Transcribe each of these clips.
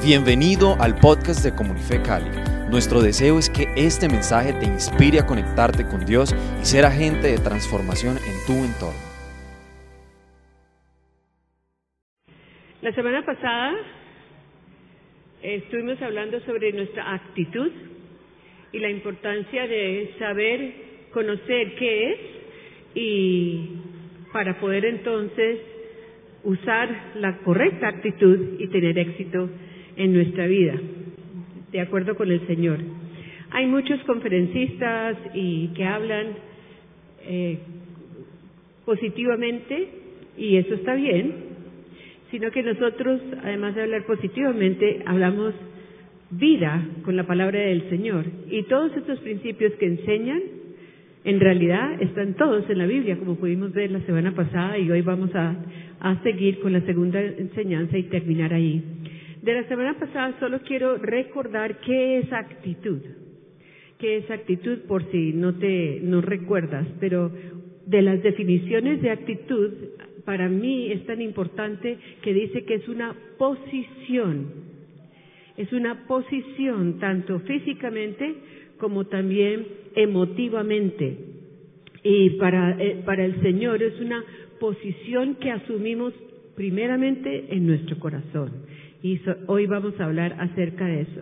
Bienvenido al podcast de Comunife Cali. Nuestro deseo es que este mensaje te inspire a conectarte con Dios y ser agente de transformación en tu entorno. La semana pasada estuvimos hablando sobre nuestra actitud y la importancia de saber conocer qué es y para poder entonces usar la correcta actitud y tener éxito en nuestra vida, de acuerdo con el Señor. Hay muchos conferencistas y que hablan eh, positivamente y eso está bien, sino que nosotros, además de hablar positivamente, hablamos vida con la palabra del Señor. Y todos estos principios que enseñan, en realidad están todos en la Biblia, como pudimos ver la semana pasada, y hoy vamos a, a seguir con la segunda enseñanza y terminar ahí. De la semana pasada solo quiero recordar qué es actitud. ¿Qué es actitud por si no te no recuerdas? Pero de las definiciones de actitud, para mí es tan importante que dice que es una posición. Es una posición tanto físicamente como también emotivamente. Y para, eh, para el Señor es una posición que asumimos primeramente en nuestro corazón. Y hoy vamos a hablar acerca de eso.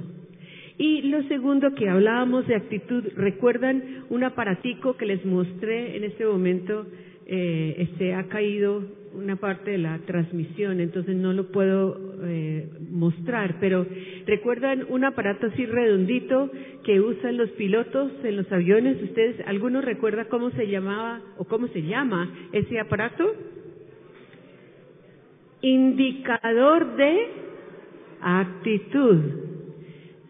Y lo segundo que hablábamos de actitud, ¿recuerdan un aparatico que les mostré en este momento? Eh, este ha caído una parte de la transmisión, entonces no lo puedo eh, mostrar, pero ¿recuerdan un aparato así redondito que usan los pilotos en los aviones? ¿Ustedes, alguno recuerda cómo se llamaba o cómo se llama ese aparato? Indicador de actitud.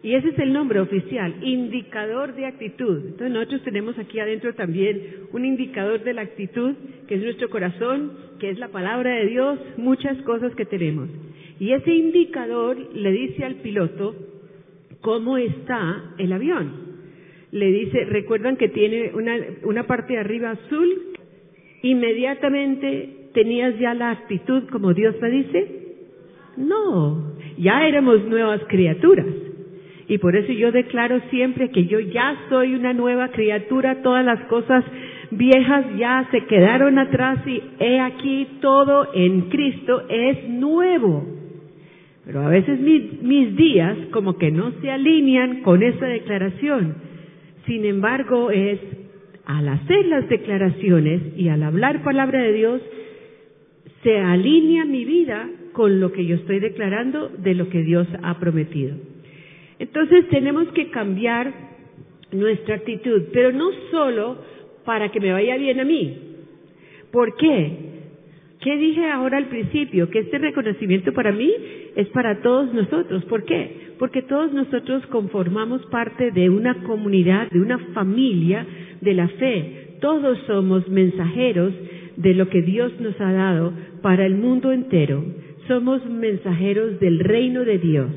Y ese es el nombre oficial, indicador de actitud. Entonces nosotros tenemos aquí adentro también un indicador de la actitud, que es nuestro corazón, que es la palabra de Dios, muchas cosas que tenemos. Y ese indicador le dice al piloto cómo está el avión. Le dice, recuerdan que tiene una, una parte de arriba azul, inmediatamente tenías ya la actitud como Dios me dice. No, ya éramos nuevas criaturas. Y por eso yo declaro siempre que yo ya soy una nueva criatura, todas las cosas viejas ya se quedaron atrás y he aquí todo en Cristo es nuevo. Pero a veces mis, días como que no se alinean con esa declaración. Sin embargo, es al hacer las declaraciones y al hablar palabra de Dios, se alinea mi vida con lo que yo estoy declarando de lo que Dios ha prometido. Entonces tenemos que cambiar nuestra actitud, pero no solo para que me vaya bien a mí. ¿Por qué? ¿Qué dije ahora al principio? Que este reconocimiento para mí es para todos nosotros. ¿Por qué? Porque todos nosotros conformamos parte de una comunidad, de una familia de la fe. Todos somos mensajeros de lo que Dios nos ha dado para el mundo entero somos mensajeros del reino de Dios.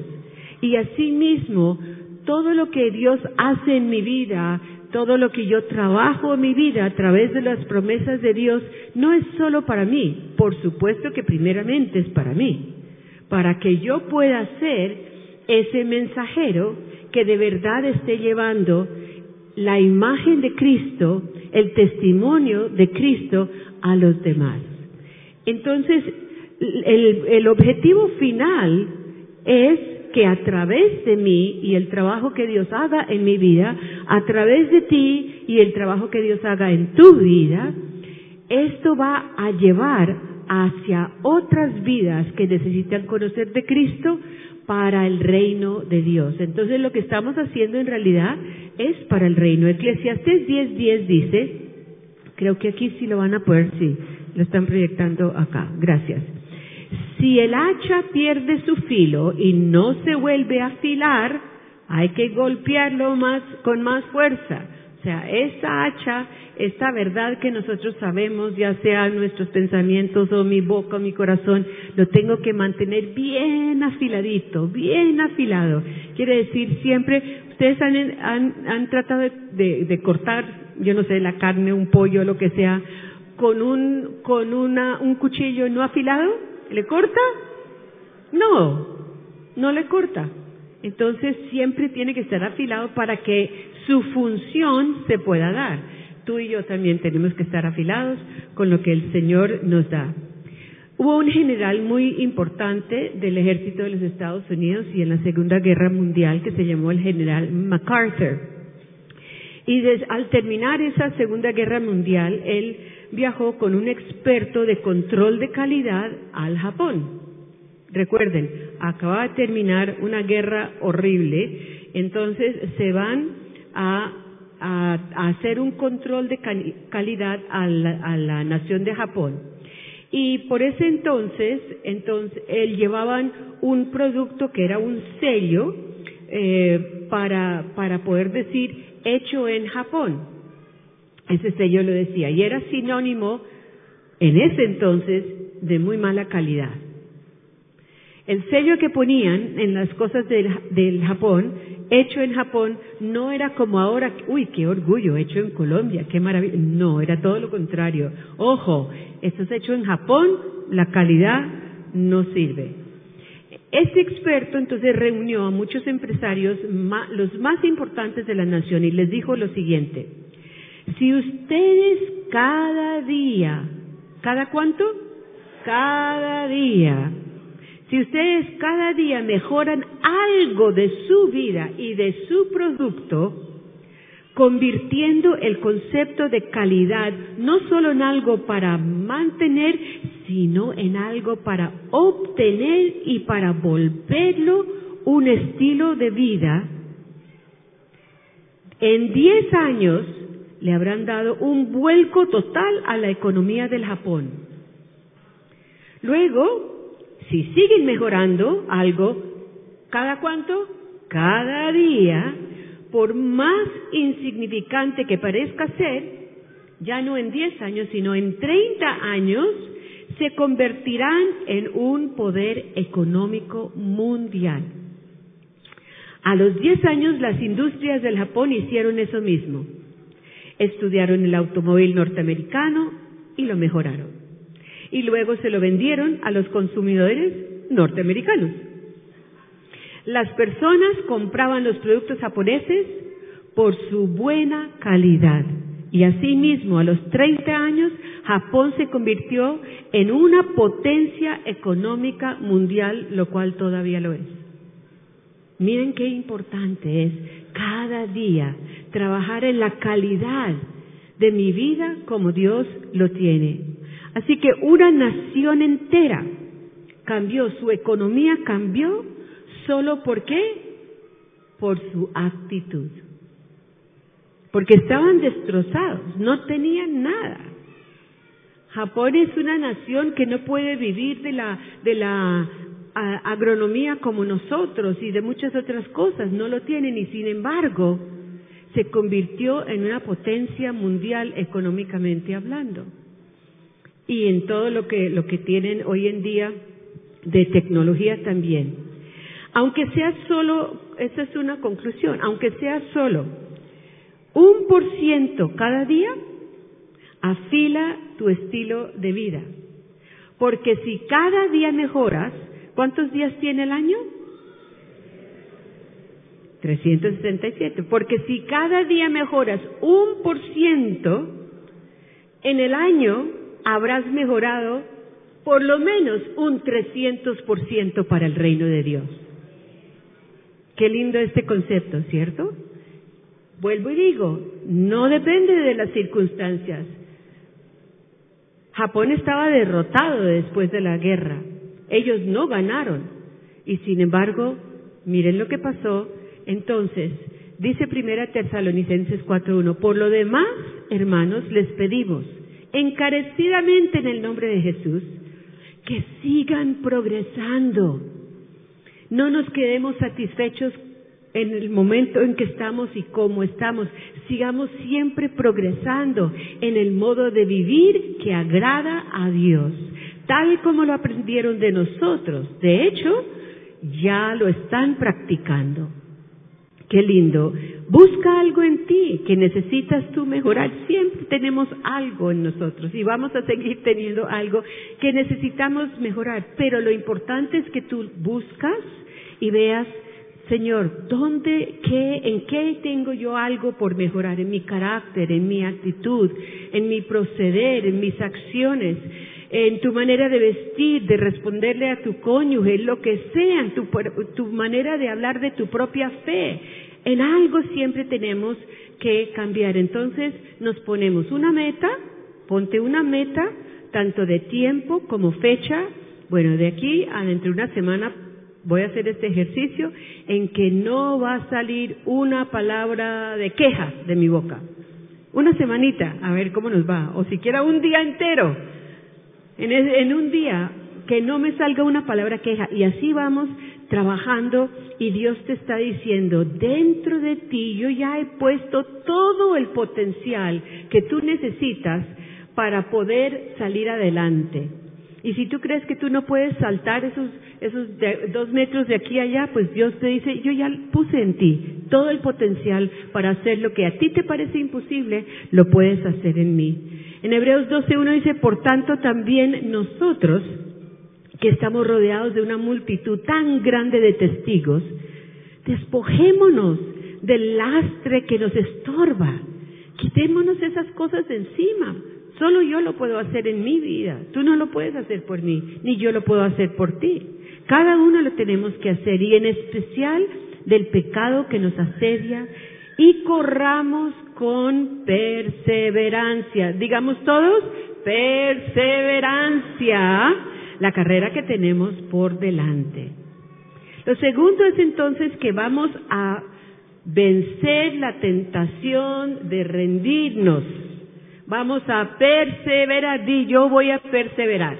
Y asimismo, todo lo que Dios hace en mi vida, todo lo que yo trabajo en mi vida a través de las promesas de Dios, no es solo para mí, por supuesto que primeramente es para mí, para que yo pueda ser ese mensajero que de verdad esté llevando la imagen de Cristo, el testimonio de Cristo a los demás. Entonces, el, objetivo final es que a través de mí y el trabajo que Dios haga en mi vida, a través de ti y el trabajo que Dios haga en tu vida, esto va a llevar hacia otras vidas que necesitan conocer de Cristo para el reino de Dios. Entonces lo que estamos haciendo en realidad es para el reino. Eclesiastes 10:10 10 dice, creo que aquí sí lo van a poder, sí, lo están proyectando acá. Gracias. Si el hacha pierde su filo y no se vuelve a afilar, hay que golpearlo más, con más fuerza. O sea, esa hacha, esta verdad que nosotros sabemos, ya sea nuestros pensamientos o mi boca o mi corazón, lo tengo que mantener bien afiladito, bien afilado. Quiere decir siempre, ustedes han, han, tratado de, de, cortar, yo no sé, la carne, un pollo, lo que sea, con un, con una, un cuchillo no afilado. ¿Le corta? No. no le corta. Entonces siempre tiene que estar afilado para que su función se pueda dar. Tú y yo también tenemos que estar afilados con lo que el Señor nos da. Hubo un general muy importante del ejército de los Estados Unidos y en la Segunda Guerra Mundial que se llamó el general MacArthur. Y al terminar esa Segunda Guerra Mundial, él viajó con un experto de control de calidad al Japón. Recuerden, acaba de terminar una guerra horrible, entonces se van a, hacer un control de calidad a la, nación de Japón. Y por ese entonces, entonces, él llevaban un producto que era un sello eh, para, para poder decir hecho en Japón. Ese sello lo decía, y era sinónimo en ese entonces de muy mala calidad. El sello que ponían en las cosas del, Japón, hecho en Japón, no era como ahora, uy, qué orgullo, hecho en Colombia, qué maravilla. No, era todo lo contrario. Ojo, esto es hecho en Japón, la calidad no sirve. Este experto entonces reunió a muchos empresarios, los más importantes de la nación, y les dijo lo siguiente, si ustedes cada día, ¿cada cuánto? Cada día si ustedes cada día mejoran algo de su vida y de su producto, convirtiendo el concepto de calidad no solo en algo para mantener, sino en algo para obtener y para volverlo un estilo de vida, en 10 años le habrán dado un vuelco total a la economía del Japón. Luego, si siguen mejorando algo, ¿cada cuánto? Cada día, por más insignificante que parezca ser, ya no en 10 años, sino en 30 años, se convertirán en un poder económico mundial. A los 10 años las industrias del Japón hicieron eso mismo. Estudiaron el automóvil norteamericano y lo mejoraron y luego se lo vendieron a los consumidores norteamericanos. Las personas compraban los productos japoneses por su buena calidad. Y asimismo, a los 30 años, Japón se convirtió en una potencia económica mundial, lo cual todavía lo es. Miren qué importante es cada día trabajar en la calidad de mi vida como Dios lo tiene. Así que una nación entera cambió, su economía cambió solo por qué? Por su actitud. Porque estaban destrozados, no tenían nada. Japón es una nación que no puede vivir de la, de la agronomía como nosotros y de muchas otras cosas, no lo tienen y sin embargo se convirtió en una potencia mundial económicamente hablando y en todo lo que, lo que tienen hoy en día de tecnología también. Aunque sea solo, esa es una conclusión, aunque sea solo un por ciento cada día, afila tu estilo de vida. Porque si cada día mejoras, ¿cuántos días tiene el año? 367. Porque si cada día mejoras un por ciento, en el año habrás mejorado por lo menos un 300% para el reino de Dios. Qué lindo este concepto, ¿cierto? Vuelvo y digo, no depende de las circunstancias. Japón estaba derrotado después de la guerra. Ellos no ganaron. Y sin embargo, miren lo que pasó. Entonces, dice Primera Tesalonicenses 4.1, por lo demás, hermanos, les pedimos encarecidamente en el nombre de Jesús, que sigan progresando. No nos quedemos satisfechos en el momento en que estamos y cómo estamos. Sigamos siempre progresando en el modo de vivir que agrada a Dios, tal como lo aprendieron de nosotros. De hecho, ya lo están practicando. Qué lindo. Busca algo en ti que necesitas tú mejorar. Siempre tenemos algo en nosotros y vamos a seguir teniendo algo que necesitamos mejorar. Pero lo importante es que tú buscas y veas, Señor, ¿dónde, qué, en qué tengo yo algo por mejorar? En mi carácter, en mi actitud, en mi proceder, en mis acciones, en tu manera de vestir, de responderle a tu cónyuge, lo que sea, tu, tu manera de hablar de tu propia fe. En algo siempre tenemos que cambiar. Entonces nos ponemos una meta, ponte una meta, tanto de tiempo como fecha. Bueno, de aquí a dentro de una semana voy a hacer este ejercicio en que no va a salir una palabra de queja de mi boca. Una semanita, a ver cómo nos va, o siquiera un día entero. En, un día que no me salga una palabra queja y así vamos trabajando y Dios te está diciendo, dentro de ti yo ya he puesto todo el potencial que tú necesitas para poder salir adelante. Y si tú crees que tú no puedes saltar esos, esos dos metros de aquí a allá, pues Dios te dice, yo ya puse en ti todo el potencial para hacer lo que a ti te parece imposible, lo puedes hacer en mí. En Hebreos 12.1 dice, por tanto también nosotros, que estamos rodeados de una multitud tan grande de testigos, despojémonos del lastre que nos estorba, quitémonos esas cosas de encima Solo yo lo puedo hacer en mi vida. Tú no lo puedes hacer por mí, ni yo lo puedo hacer por ti. Cada uno lo tenemos que hacer y en especial del pecado que nos asedia y corramos con perseverancia. Digamos todos, perseverancia, la carrera que tenemos por delante. Lo segundo es entonces que vamos a vencer la tentación de rendirnos Vamos a perseverar. Di, yo voy a perseverar.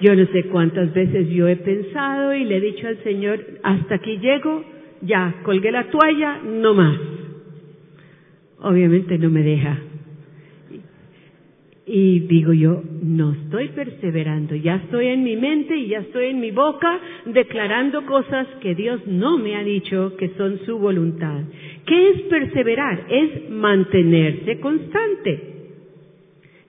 Yo no sé cuántas veces yo he pensado y le he dicho al Señor, hasta aquí llego, ya, colgué la toalla, no más. Obviamente no me deja. Y digo yo, no estoy perseverando, ya estoy en mi mente y ya estoy en mi boca declarando cosas que Dios no me ha dicho que son su voluntad. ¿Qué es perseverar? Es mantenerse constante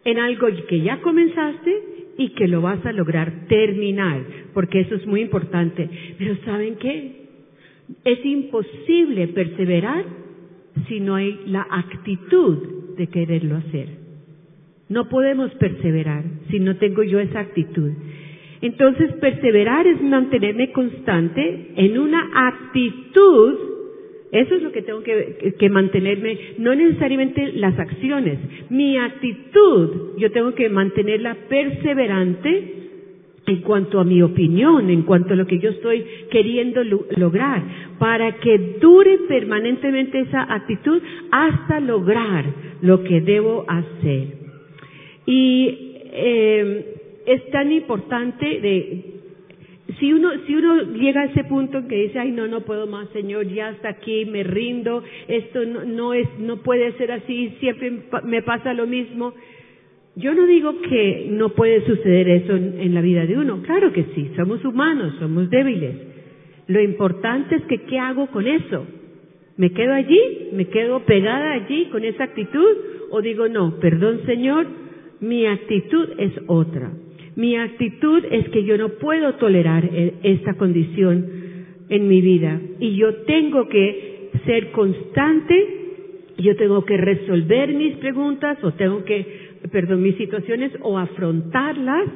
en algo que ya comenzaste y que lo vas a lograr terminar, porque eso es muy importante. Pero ¿saben qué? Es imposible perseverar si no hay la actitud de quererlo hacer. No podemos perseverar si no tengo yo esa actitud. Entonces, perseverar es mantenerme constante en una actitud, eso es lo que tengo que, mantenerme, no necesariamente las acciones, mi actitud, yo tengo que mantenerla perseverante en cuanto a mi opinión, en cuanto a lo que yo estoy queriendo lograr, para que dure permanentemente esa actitud hasta lograr lo que debo hacer. Y eh, es tan importante de si uno si uno llega a ese punto en que dice ay no no puedo más señor ya hasta aquí me rindo esto no, no es no puede ser así siempre me pasa lo mismo. Yo no digo que no puede suceder eso en, en la vida de uno. Claro que sí somos humanos somos débiles. Lo importante es que qué hago con eso me quedo allí me quedo pegada allí con esa actitud o digo no perdón señor mi actitud es otra. Mi actitud es que yo no puedo tolerar e, esta condición en mi vida y yo tengo que ser constante, yo tengo que resolver mis preguntas o tengo que, perdón, mis situaciones o afrontarlas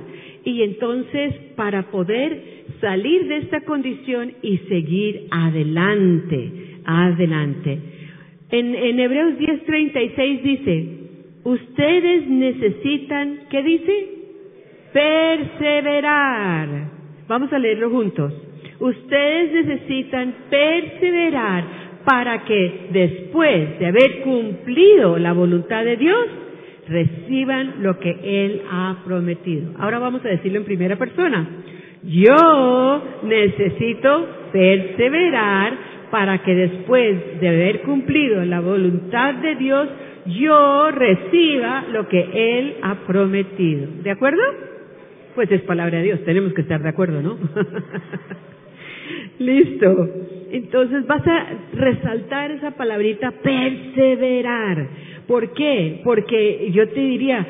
y entonces para poder salir de esta condición y seguir adelante, adelante. En, en Hebreos 10:36 dice, Ustedes necesitan, ¿qué dice? Perseverar. Vamos a leerlo juntos. Ustedes necesitan perseverar para que después de haber cumplido la voluntad de Dios, reciban lo que Él ha prometido. Ahora vamos a decirlo en primera persona. Yo necesito perseverar para que después de haber cumplido la voluntad de Dios, yo reciba lo que Él ha prometido. ¿De acuerdo? Pues es palabra de Dios, tenemos que estar de acuerdo, ¿no? Listo. Entonces vas a resaltar esa palabrita perseverar. ¿Por qué? Porque yo te diría,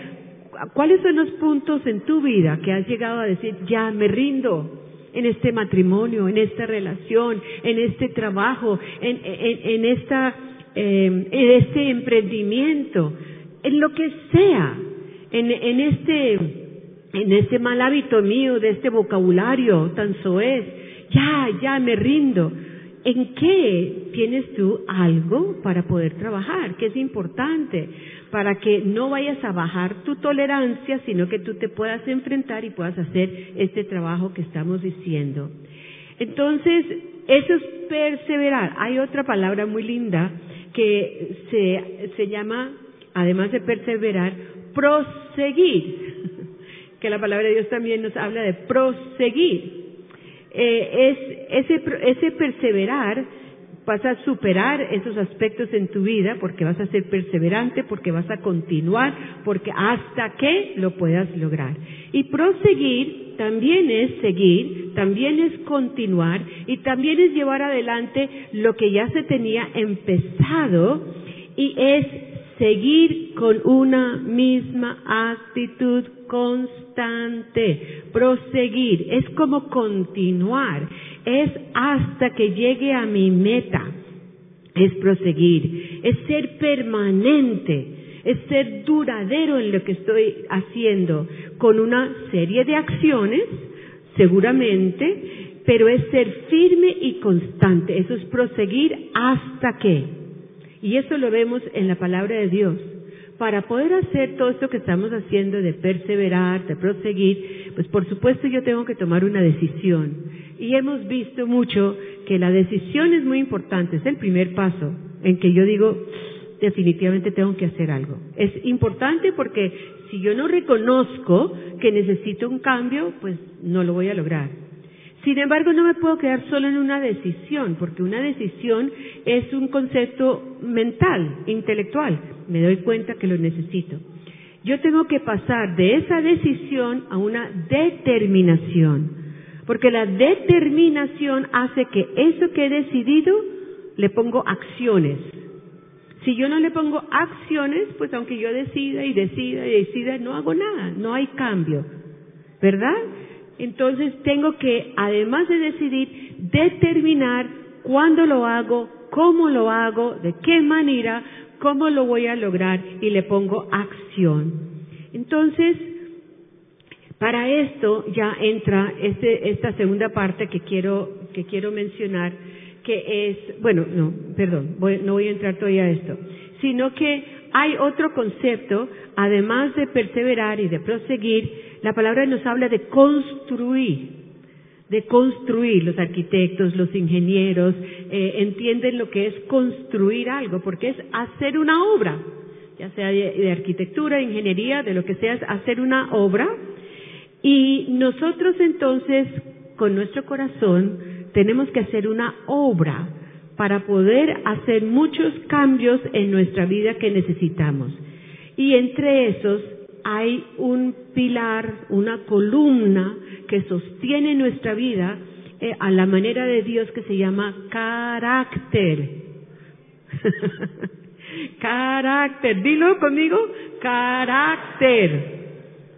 ¿cuáles son los puntos en tu vida que has llegado a decir, ya me rindo? en este matrimonio, en esta relación, en este trabajo, en, en, esta, em, en este emprendimiento, en lo que sea, en, en este, en este mal hábito mío de este vocabulario tan soez, ya, ya me rindo. ¿En qué tienes tú algo para poder trabajar? Que es importante para que no vayas a bajar tu tolerancia, sino que tú te puedas enfrentar y puedas hacer este trabajo que estamos diciendo. Entonces, eso es perseverar. Hay otra palabra muy linda que se, se llama, además de perseverar, proseguir. Que la palabra de Dios también nos habla de proseguir. Eh, es ese, ese perseverar vas a superar esos aspectos en tu vida porque vas a ser perseverante, porque vas a continuar, porque hasta que lo puedas lograr. Y proseguir también es seguir, también es continuar y también es llevar adelante lo que ya se tenía empezado y es seguir con una misma actitud constante, proseguir, es como continuar, es hasta que llegue a mi meta, es proseguir, es ser permanente, es ser duradero en lo que estoy haciendo, con una serie de acciones, seguramente, pero es ser firme y constante, eso es proseguir hasta que. Y eso lo vemos en la palabra de Dios para poder hacer todo esto que estamos haciendo de perseverar, de proseguir, pues por supuesto yo tengo que tomar una decisión. Y hemos visto mucho que la decisión es muy importante, es el primer paso en que yo digo, definitivamente tengo que hacer algo. Es importante porque si yo no reconozco que necesito un cambio, pues no lo voy a lograr. Sin embargo, no me puedo quedar solo en una decisión, porque una decisión es un concepto mental, intelectual. Me doy cuenta que lo necesito. Yo tengo que pasar de esa decisión a una determinación, porque la determinación hace que eso que he decidido le pongo acciones. Si yo no le pongo acciones, pues aunque yo decida y decida y decida, no hago nada, no hay cambio. ¿Verdad? Entonces tengo que, además de decidir, determinar cuándo lo hago, cómo lo hago, de qué manera, cómo lo voy a lograr y le pongo acción. Entonces, para esto ya entra este, esta segunda parte que quiero, que quiero mencionar, que es, bueno, no, perdón, no voy a entrar todavía a esto, sino que hay otro concepto, además de perseverar y de proseguir, la palabra nos habla de construir, de construir. Los arquitectos, los ingenieros eh, entienden lo que es construir algo, porque es hacer una obra, ya sea de, arquitectura, de ingeniería, de lo que sea, es hacer una obra. Y nosotros entonces, con nuestro corazón, tenemos que hacer una obra para poder hacer muchos cambios en nuestra vida que necesitamos. Y entre esos hay un pilar, una columna que sostiene nuestra vida eh, a la manera de Dios que se llama carácter. carácter, dilo conmigo, carácter.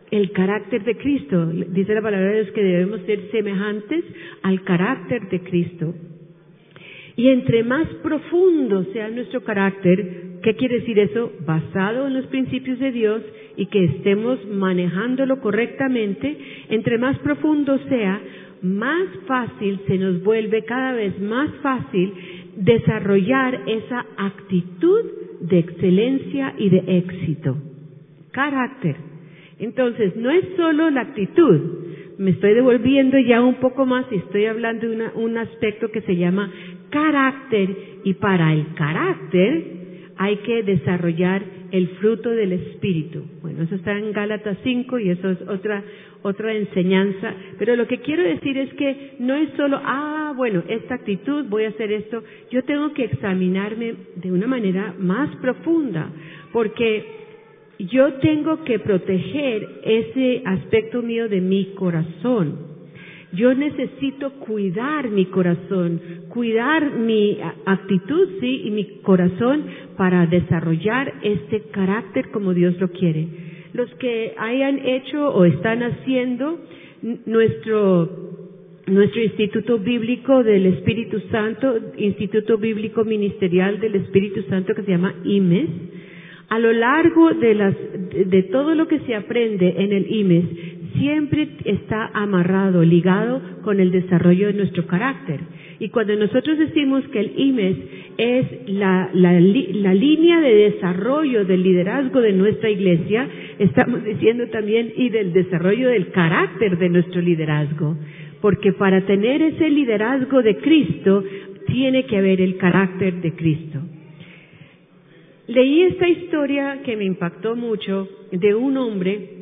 El carácter de Cristo. Dice la palabra de Dios que debemos ser semejantes al carácter de Cristo. Y entre más profundo sea nuestro carácter, ¿qué quiere decir eso? Basado en los principios de Dios y que estemos manejándolo correctamente, entre más profundo sea, más fácil se nos vuelve cada vez más fácil desarrollar esa actitud de excelencia y de éxito. Carácter. Entonces, no es solo la actitud, me estoy devolviendo ya un poco más y estoy hablando de un aspecto que se llama carácter y para el carácter hay que desarrollar el fruto del Espíritu. Bueno, eso está en Gálatas 5 y eso es otra, otra enseñanza. Pero lo que quiero decir es que no es solo, ah, bueno, esta actitud, voy a hacer esto. Yo tengo que examinarme de una manera más profunda, porque yo tengo que proteger ese aspecto mío de mi corazón. Yo necesito cuidar mi corazón, cuidar mi actitud, sí, y mi corazón para desarrollar este carácter como Dios lo quiere. Los que hayan hecho o están haciendo nuestro nuestro Instituto Bíblico del Espíritu Santo, Instituto Bíblico Ministerial del Espíritu Santo que se llama IMES. A lo largo de, las, de todo lo que se aprende en el IMES, siempre está amarrado, ligado con el desarrollo de nuestro carácter. Y cuando nosotros decimos que el IMES es la, la, la, línea de desarrollo del liderazgo de nuestra iglesia, estamos diciendo también y del desarrollo del carácter de nuestro liderazgo. Porque para tener ese liderazgo de Cristo, tiene que haber el carácter de Cristo. Leí esta historia que me impactó mucho de un hombre,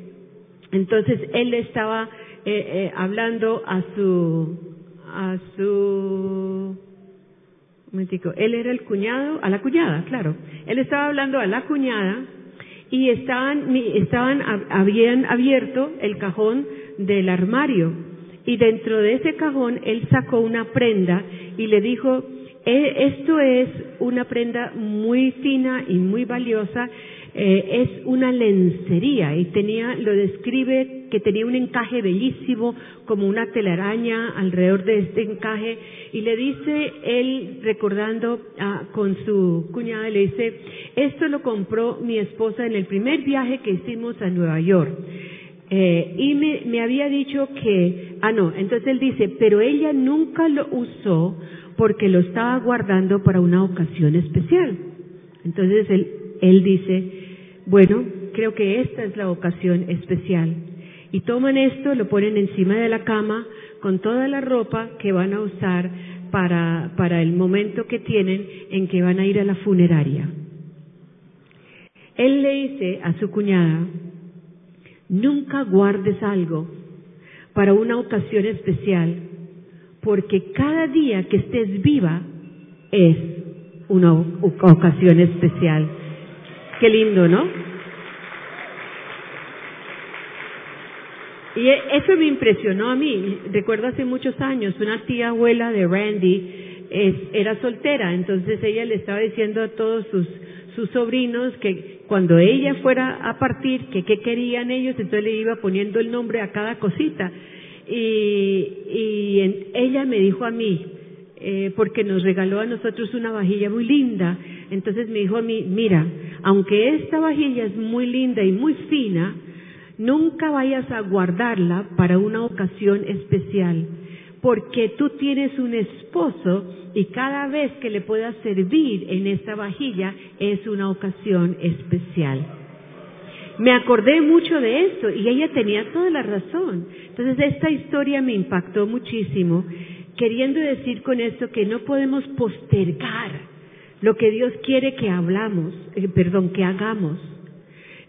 entonces él estaba eh, eh, hablando a su a su momentico, él era el cuñado, a la cuñada, claro. Él estaba hablando a la cuñada y estaban, estaban, habían abierto el cajón del armario y dentro de ese cajón él sacó una prenda y le dijo, e, esto es una prenda muy fina y muy valiosa eh, es una lencería y tenía, lo describe que tenía un encaje bellísimo como una telaraña alrededor de este encaje y le dice él recordando ah, con su cuñada le dice esto lo compró mi esposa en el primer viaje que hicimos a Nueva York eh, y me, me había dicho que ah no entonces él dice pero ella nunca lo usó porque lo estaba guardando para una ocasión especial entonces él, él dice bueno, creo que esta es la ocasión especial. Y toman esto, lo ponen encima de la cama con toda la ropa que van a usar para, para el momento que tienen en que van a ir a la funeraria. Él le dice a su cuñada, nunca guardes algo para una ocasión especial, porque cada día que estés viva es una ocasión especial. Qué lindo, ¿no? Y eso me impresionó a mí. Recuerdo hace muchos años, una tía abuela de Randy era soltera, entonces ella le estaba diciendo a todos sus, sus sobrinos que cuando ella fuera a partir, que qué querían ellos, entonces le iba poniendo el nombre a cada cosita. Y, y ella me dijo a mí, eh, porque nos regaló a nosotros una vajilla muy linda. Entonces me dijo a mí, mira, aunque esta vajilla es muy linda y muy fina, nunca vayas a guardarla para una ocasión especial, porque tú tienes un esposo y cada vez que le puedas servir en esta vajilla es una ocasión especial. Me acordé mucho de esto y ella tenía toda la razón. Entonces esta historia me impactó muchísimo queriendo decir con esto que no podemos postergar lo que Dios quiere que hablamos, eh, perdón, que hagamos.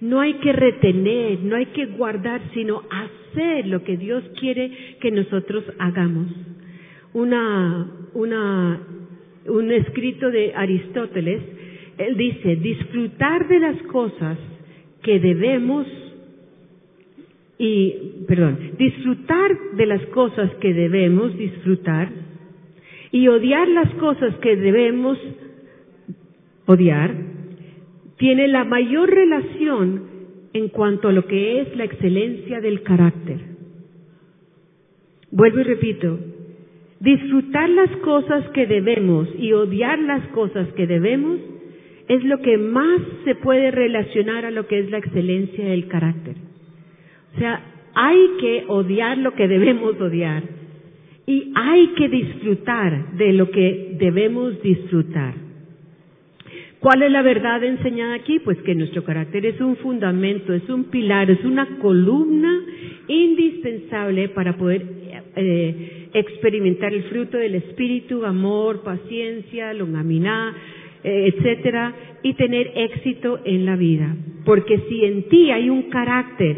No hay que retener, no hay que guardar, sino hacer lo que Dios quiere que nosotros hagamos. Una, una, un escrito de Aristóteles, él dice, disfrutar de las cosas que debemos y, perdón, disfrutar de las cosas que debemos disfrutar y odiar las cosas que debemos odiar, tiene la mayor relación en cuanto a lo que es la excelencia del carácter. Vuelvo y repito, disfrutar las cosas que debemos y odiar las cosas que debemos es lo que más se puede relacionar a lo que es la excelencia del carácter. O sea, hay que odiar lo que debemos odiar y hay que disfrutar de lo que debemos disfrutar. ¿Cuál es la verdad enseñada aquí? Pues que nuestro carácter es un fundamento, es un pilar, es una columna indispensable para poder eh, experimentar el fruto del espíritu, amor, paciencia, longanimidad, eh, etcétera, y tener éxito en la vida. Porque si en ti hay un carácter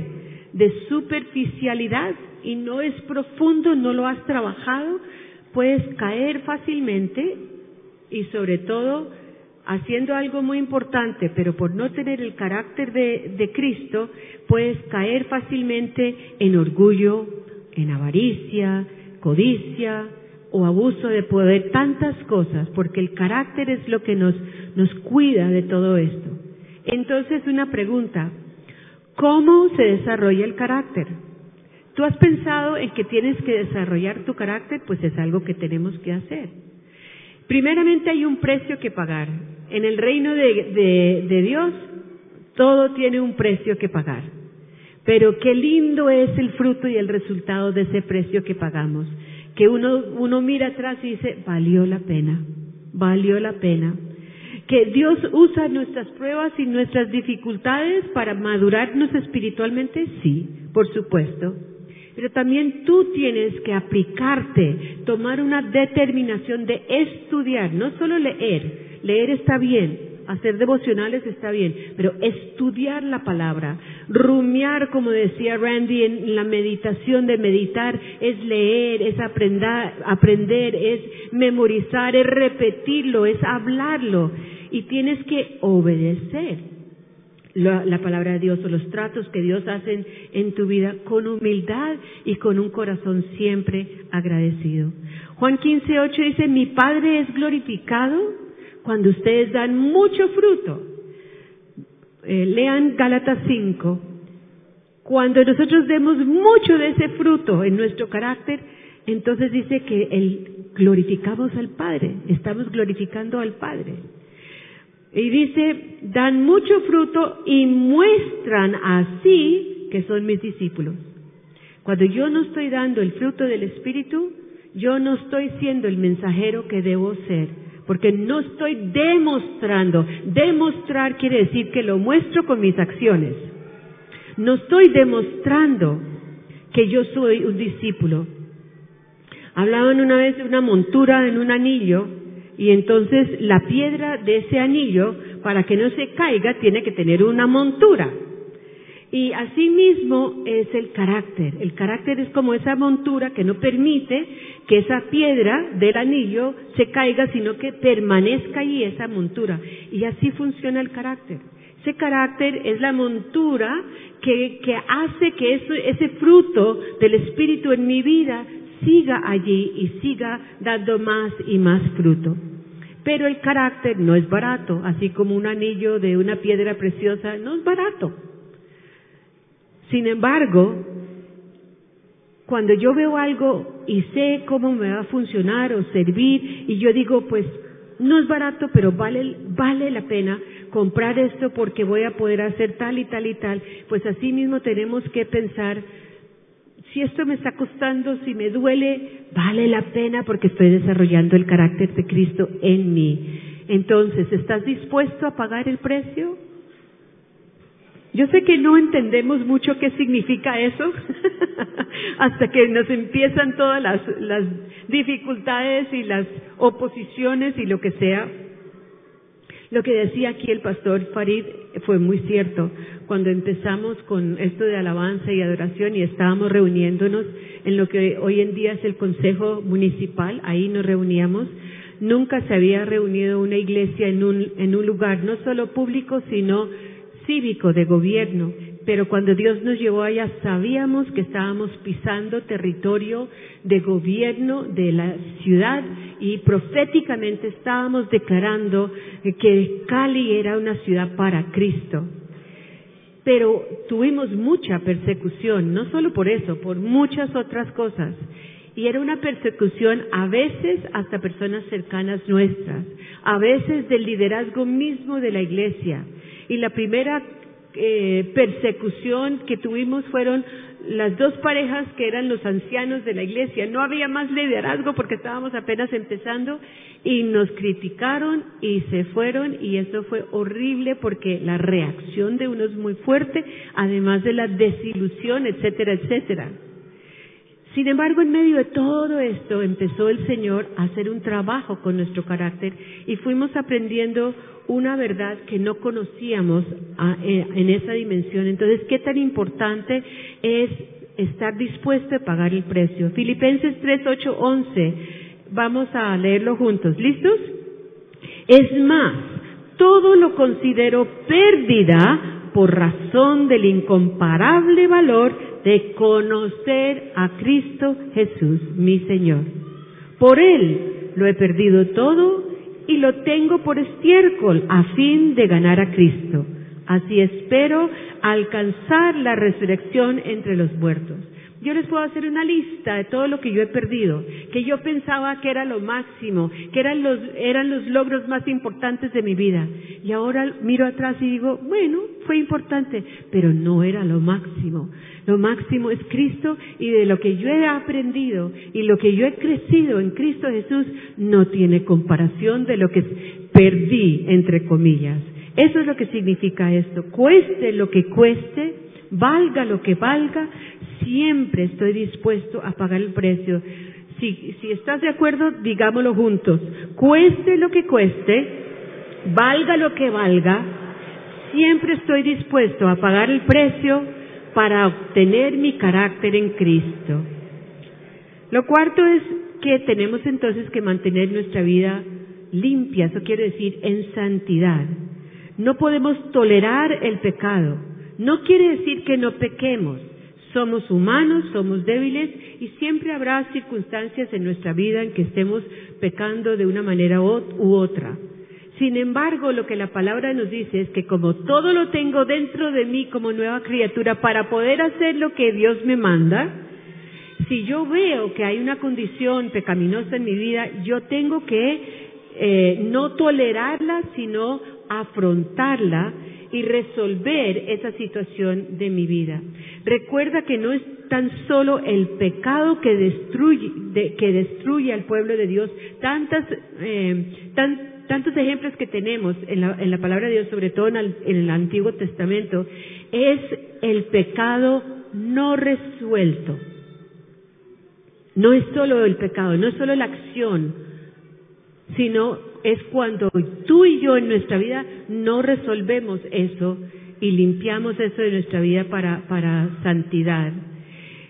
de superficialidad y no es profundo, no lo has trabajado, puedes caer fácilmente y sobre todo haciendo algo muy importante, pero por no tener el carácter de, Cristo, puedes caer fácilmente en orgullo, en avaricia, codicia o abuso de poder, tantas cosas, porque el carácter es lo que nos, nos cuida de todo esto. Entonces, una pregunta, ¿Cómo se desarrolla el carácter? ¿Tú has pensado en que tienes que desarrollar tu carácter? Pues es algo que tenemos que hacer. Primeramente hay un precio que pagar. En el reino de, Dios todo tiene un precio que pagar. Pero qué lindo es el fruto y el resultado de ese precio que pagamos. Que uno, uno mira atrás y dice, valió la pena, valió la pena. Que Dios usa nuestras pruebas y nuestras dificultades para madurarnos espiritualmente, sí, por supuesto. Pero también tú tienes que aplicarte, tomar una determinación de estudiar, no solo leer. Leer está bien, hacer devocionales está bien, pero estudiar la palabra, rumiar, como decía Randy, en la meditación de meditar, es leer, es aprender, aprender, es memorizar, es repetirlo, es hablarlo. Y tienes que obedecer la, la, palabra de Dios o los tratos que Dios hace en tu vida con humildad y con un corazón siempre agradecido. Juan 15.8 dice, mi Padre es glorificado cuando ustedes dan mucho fruto. Eh, lean Gálatas 5. Cuando nosotros demos mucho de ese fruto en nuestro carácter, entonces dice que el, glorificamos al Padre, estamos glorificando al Padre. Y dice, dan mucho fruto y muestran así que son mis discípulos. Cuando yo no estoy dando el fruto del Espíritu, yo no estoy siendo el mensajero que debo ser porque no estoy demostrando. Demostrar quiere decir que lo muestro con mis acciones. No estoy demostrando que yo soy un discípulo. Hablaban una vez de una montura en un anillo y entonces la piedra de ese anillo, para que no se caiga, tiene que tener una montura. Y asimismo es el carácter. El carácter es como esa montura que no permite que esa piedra del anillo se caiga, sino que permanezca ahí esa montura. Y así funciona el carácter. Ese carácter es la montura que, que hace que ese fruto del Espíritu en mi vida siga allí y siga dando más y más fruto. Pero el carácter no es barato, así como un anillo de una piedra preciosa no es barato. Sin embargo, cuando yo veo algo y sé cómo me va a funcionar o servir y yo digo, pues no es barato, pero vale, vale la pena comprar esto porque voy a poder hacer tal y tal y tal, pues así mismo tenemos que pensar, si esto me está costando, si me duele, vale la pena porque estoy desarrollando el carácter de Cristo en mí. Entonces, ¿estás dispuesto a pagar el precio? Yo sé que no entendemos mucho qué significa eso hasta que nos empiezan todas las, las, dificultades y las oposiciones y lo que sea. Lo que decía aquí el pastor Farid fue muy cierto. Cuando empezamos con esto de alabanza y adoración y estábamos reuniéndonos en lo que hoy en día es el Consejo Municipal, ahí nos reuníamos, nunca se había reunido una iglesia en un, en un lugar no solo público, sino cívico de gobierno, pero cuando Dios nos llevó allá sabíamos que estábamos pisando territorio de gobierno de la ciudad y proféticamente estábamos declarando que Cali era una ciudad para Cristo. Pero tuvimos mucha persecución, no solo por eso, por muchas otras cosas. Y era una persecución a veces hasta personas cercanas nuestras, a veces del liderazgo mismo de la iglesia y la primera eh, persecución que tuvimos fueron las dos parejas que eran los ancianos de la iglesia. No había más liderazgo porque estábamos apenas empezando y nos criticaron y se fueron y eso fue horrible porque la reacción de uno es muy fuerte, además de la desilusión, etcétera, etcétera. Sin embargo, en medio de todo esto empezó el Señor a hacer un trabajo con nuestro carácter y fuimos aprendiendo una verdad que no conocíamos eh, en esa dimensión. Entonces, ¿qué tan importante es estar dispuesto a pagar el precio? Filipenses 3, 8, 11. Vamos a leerlo juntos. ¿Listos? Es más, todo lo considero pérdida por razón del incomparable valor de conocer a Cristo Jesús, mi Señor. Por Él lo he perdido todo y lo tengo por estiércol a fin de ganar a Cristo. Así espero alcanzar la resurrección entre los muertos. Yo les puedo hacer una lista de todo lo que yo he perdido, que yo pensaba que era lo máximo, que eran los, eran los logros más importantes de mi vida. Y ahora miro atrás y digo, bueno, fue importante, pero no era lo máximo. Lo máximo es Cristo y de lo que yo he aprendido y lo que yo he crecido en Cristo Jesús no tiene comparación de lo que perdí, entre comillas. Eso es lo que significa esto. Cueste lo que cueste, valga lo que valga, siempre estoy dispuesto a pagar el precio. Si, si estás de acuerdo, digámoslo juntos. Cueste lo que cueste, valga lo que valga, siempre estoy dispuesto a pagar el precio para obtener mi carácter en Cristo. Lo cuarto es que tenemos entonces que mantener nuestra vida limpia, eso quiere decir en santidad. No podemos tolerar el pecado. No quiere decir que no pequemos. Somos humanos, somos débiles y siempre habrá circunstancias en nuestra vida en que estemos pecando de una manera u otra. Sin embargo, lo que la palabra nos dice es que como todo lo tengo dentro de mí como nueva criatura para poder hacer lo que Dios me manda, si yo veo que hay una condición pecaminosa en mi vida, yo tengo que eh, no tolerarla, sino afrontarla y resolver esa situación de mi vida. Recuerda que no es tan solo el pecado que destruye, que destruye al pueblo de Dios, tantas, eh, tantos ejemplos que tenemos en la, en la, palabra de Dios, sobre todo en el, en el Antiguo Testamento, es el pecado no resuelto. No es solo el pecado, no es solo la acción, sino es cuando tú y yo en nuestra vida no resolvemos eso y limpiamos eso de nuestra vida para, para santidad.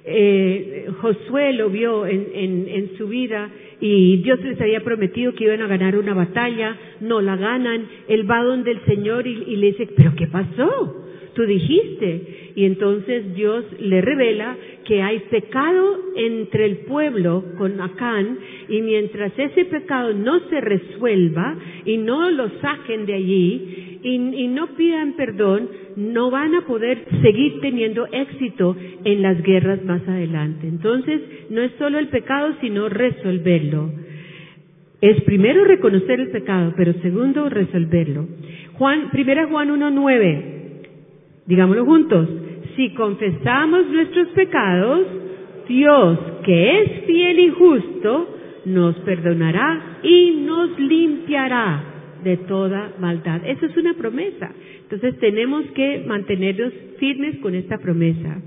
Eh, Josué lo vio en, en, su vida y Dios les había prometido que iban a ganar una batalla, no la ganan, él va donde el Señor y, y le dice, pero ¿qué pasó? Tú dijiste. Y entonces Dios le revela que hay pecado entre el pueblo con Acán y mientras ese pecado no se resuelva y no lo saquen de allí y, y, no pidan perdón, no van a poder seguir teniendo éxito en las guerras más adelante. Entonces, no es solo el pecado, sino resolverlo. Es primero reconocer el pecado, pero segundo resolverlo. Juan, primera Juan 1.9, digámoslo juntos, si confesamos nuestros pecados, Dios, que es fiel y justo, nos perdonará y nos limpiará de toda maldad. Esa es una promesa. Entonces tenemos que mantenernos firmes con esta promesa.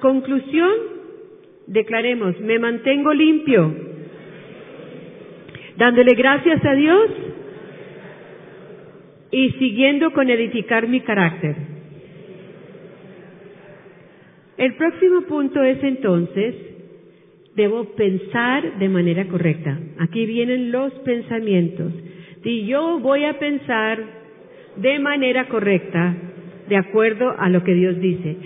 conclusión, declaremos, me mantengo limpio, dándole gracias a Dios y siguiendo con edificar mi carácter. El próximo punto es entonces, debo pensar de manera correcta. Aquí vienen los pensamientos. Y yo voy a pensar de manera correcta, de acuerdo a lo que Dios dice.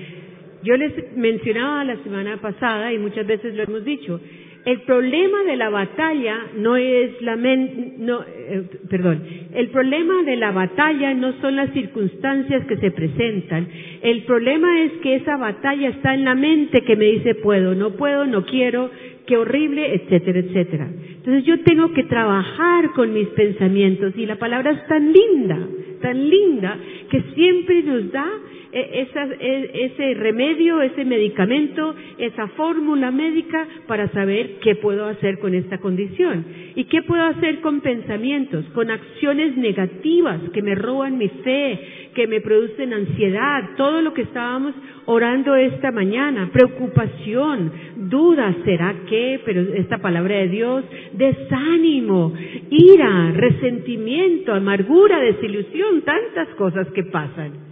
Yo les mencionaba la semana pasada, y muchas veces lo hemos dicho, el problema de la batalla no es la men no, eh, perdón, el problema de la batalla no son las circunstancias que se presentan. El problema es que esa batalla está en la mente que me dice puedo, no puedo, no quiero, qué horrible, etcétera, etcétera. Entonces yo tengo que trabajar con mis pensamientos y la palabra es tan linda, tan linda que siempre nos da e, e, ese remedio, ese medicamento, esa fórmula médica para saber qué puedo hacer con esta condición. ¿Y qué puedo hacer con pensamientos, con acciones negativas que me roban mi fe, que me producen ansiedad, todo lo que estábamos orando esta mañana, preocupación, duda, ¿será qué? Pero esta palabra de Dios, desánimo, ira, resentimiento, amargura, desilusión, tantas cosas que pasan.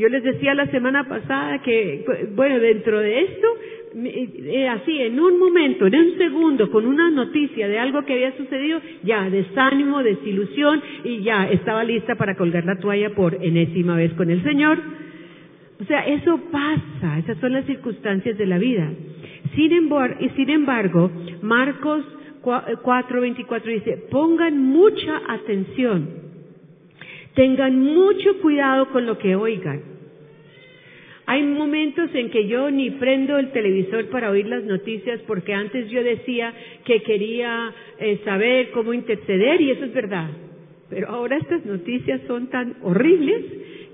Yo les decía la semana pasada que, bueno, dentro de esto, eh, así, en un momento, en un segundo, con una noticia de algo que había sucedido, ya, desánimo, desilusión, y ya, estaba lista para colgar la toalla por enésima vez con el Señor. O sea, eso pasa, esas son las circunstancias de la vida. Sin embargo, y sin embargo Marcos 4:24 dice, pongan mucha atención, tengan mucho cuidado con lo que oigan Hay momentos en que yo ni prendo el televisor para oír las noticias porque antes yo decía que quería eh, saber cómo interceder y eso es verdad. Pero ahora estas noticias son tan horribles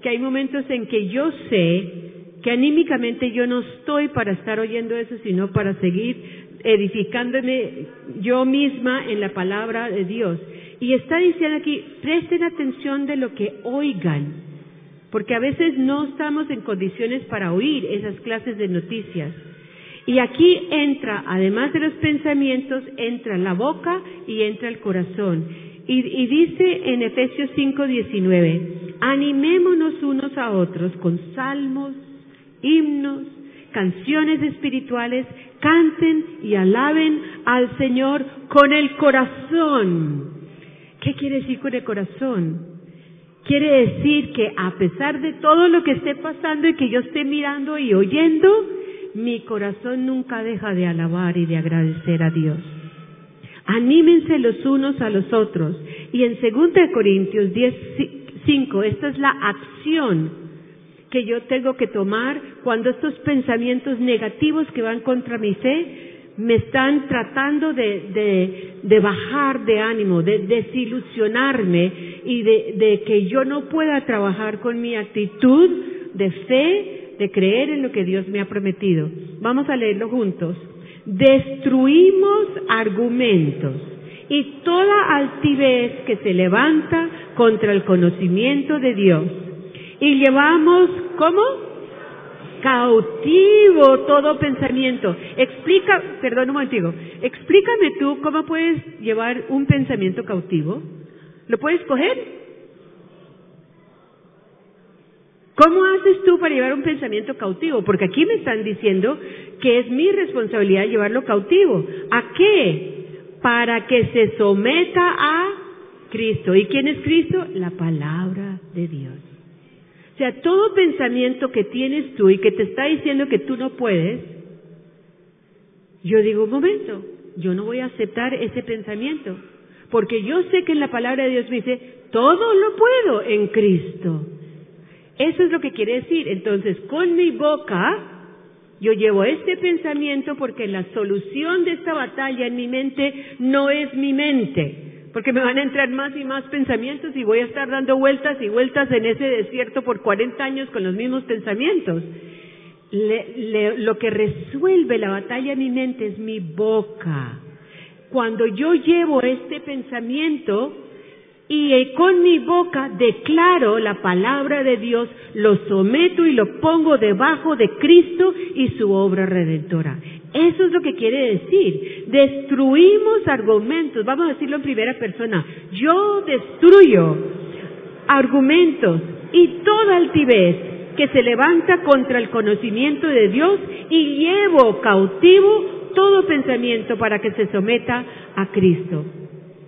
que hay momentos en que yo sé que anímicamente yo no estoy para estar oyendo eso, sino para seguir edificándome yo misma en la palabra de Dios. Y está diciendo aquí, presten atención de lo que oigan porque a veces no estamos en condiciones para oír esas clases de noticias. Y aquí entra, además de los pensamientos, entra la boca y entra el corazón. Y, dice en Efesios 5:19, animémonos unos a otros con salmos, himnos, canciones espirituales, canten y alaben al Señor con el corazón. ¿Qué quiere decir con el corazón? Quiere decir que a pesar de todo lo que esté pasando y que yo esté mirando y oyendo, mi corazón nunca deja de alabar y de agradecer a Dios. Anímense los unos a los otros. Y en 2 Corintios 10, 5, esta es la acción que yo tengo que tomar cuando estos pensamientos negativos que van contra mi fe me están tratando de, de, bajar de ánimo, de desilusionarme y de, de que yo no pueda trabajar con mi actitud de fe, de creer en lo que Dios me ha prometido. Vamos a leerlo juntos. Destruimos argumentos y toda altivez que se levanta contra el conocimiento de Dios. Y llevamos, ¿cómo? Cautivo todo pensamiento. Explica, perdón un momentico, explícame tú cómo puedes llevar un pensamiento cautivo. ¿Lo puedes coger? ¿Cómo haces tú para llevar un pensamiento cautivo? Porque aquí me están diciendo que es mi responsabilidad llevarlo cautivo. ¿A qué? Para que se someta a Cristo. ¿Y quién es Cristo? La palabra de Dios. O sea, todo pensamiento que tienes tú y que te está diciendo que tú no puedes, yo digo, un momento, yo no voy a aceptar ese pensamiento, porque yo sé que en la palabra de Dios dice, todo lo puedo en Cristo. Eso es lo que quiere decir. Entonces, con mi boca, yo llevo este pensamiento porque la solución de esta batalla en mi mente no es mi mente, porque me van a entrar más y más pensamientos y voy a estar dando vueltas y vueltas en ese desierto por 40 años con los mismos pensamientos. lo que resuelve la batalla en mi mente es mi boca. Cuando yo llevo este pensamiento, y eh, con mi boca declaro la palabra de Dios, lo someto y lo pongo debajo de Cristo y su obra redentora. Eso es lo que quiere decir. Destruimos argumentos, vamos a decirlo en primera persona. Yo destruyo argumentos y toda altivez que se levanta contra el conocimiento de Dios y llevo cautivo todo pensamiento para que se someta a Cristo.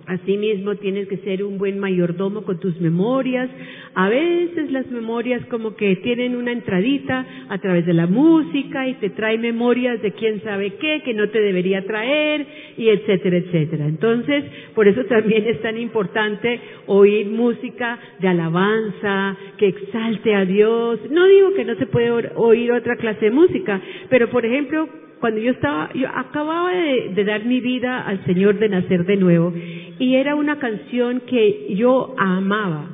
Asimismo, tienes que ser un buen mayordomo con tus memorias. A veces las memorias como que tienen una entradita a través de la música y te trae memorias de quién sabe qué, que no te debería traer, y etcétera, etcétera. Entonces, por eso también es tan importante oír música de alabanza, que exalte a Dios. No digo que no se puede oír otra clase de música, pero por ejemplo, cuando yo estaba, yo acababa de, dar mi vida al Señor de nacer de nuevo y era una canción que yo amaba,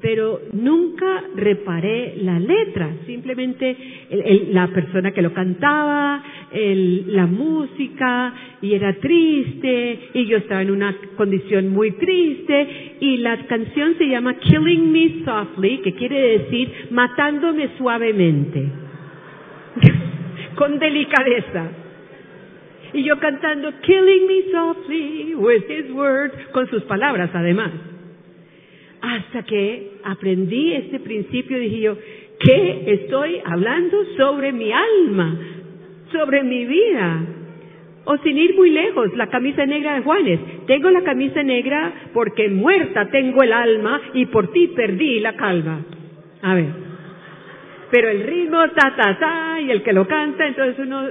pero nunca reparé la letra, simplemente la persona que lo cantaba, la música, y era triste, y yo estaba en una condición muy triste, y la canción se llama Killing Me Softly, que quiere decir matándome suavemente. Con delicadeza. Y yo cantando Killing Me Softly with His Word, con sus palabras además. Hasta que aprendí este principio, dije yo, ¿qué estoy hablando sobre mi alma? Sobre mi vida. O sin ir muy lejos, la camisa negra de Juanes. Tengo la camisa negra porque muerta tengo el alma y por ti perdí la calma. A ver pero el ritmo, ta, ta, ta, y el que lo canta, entonces uno,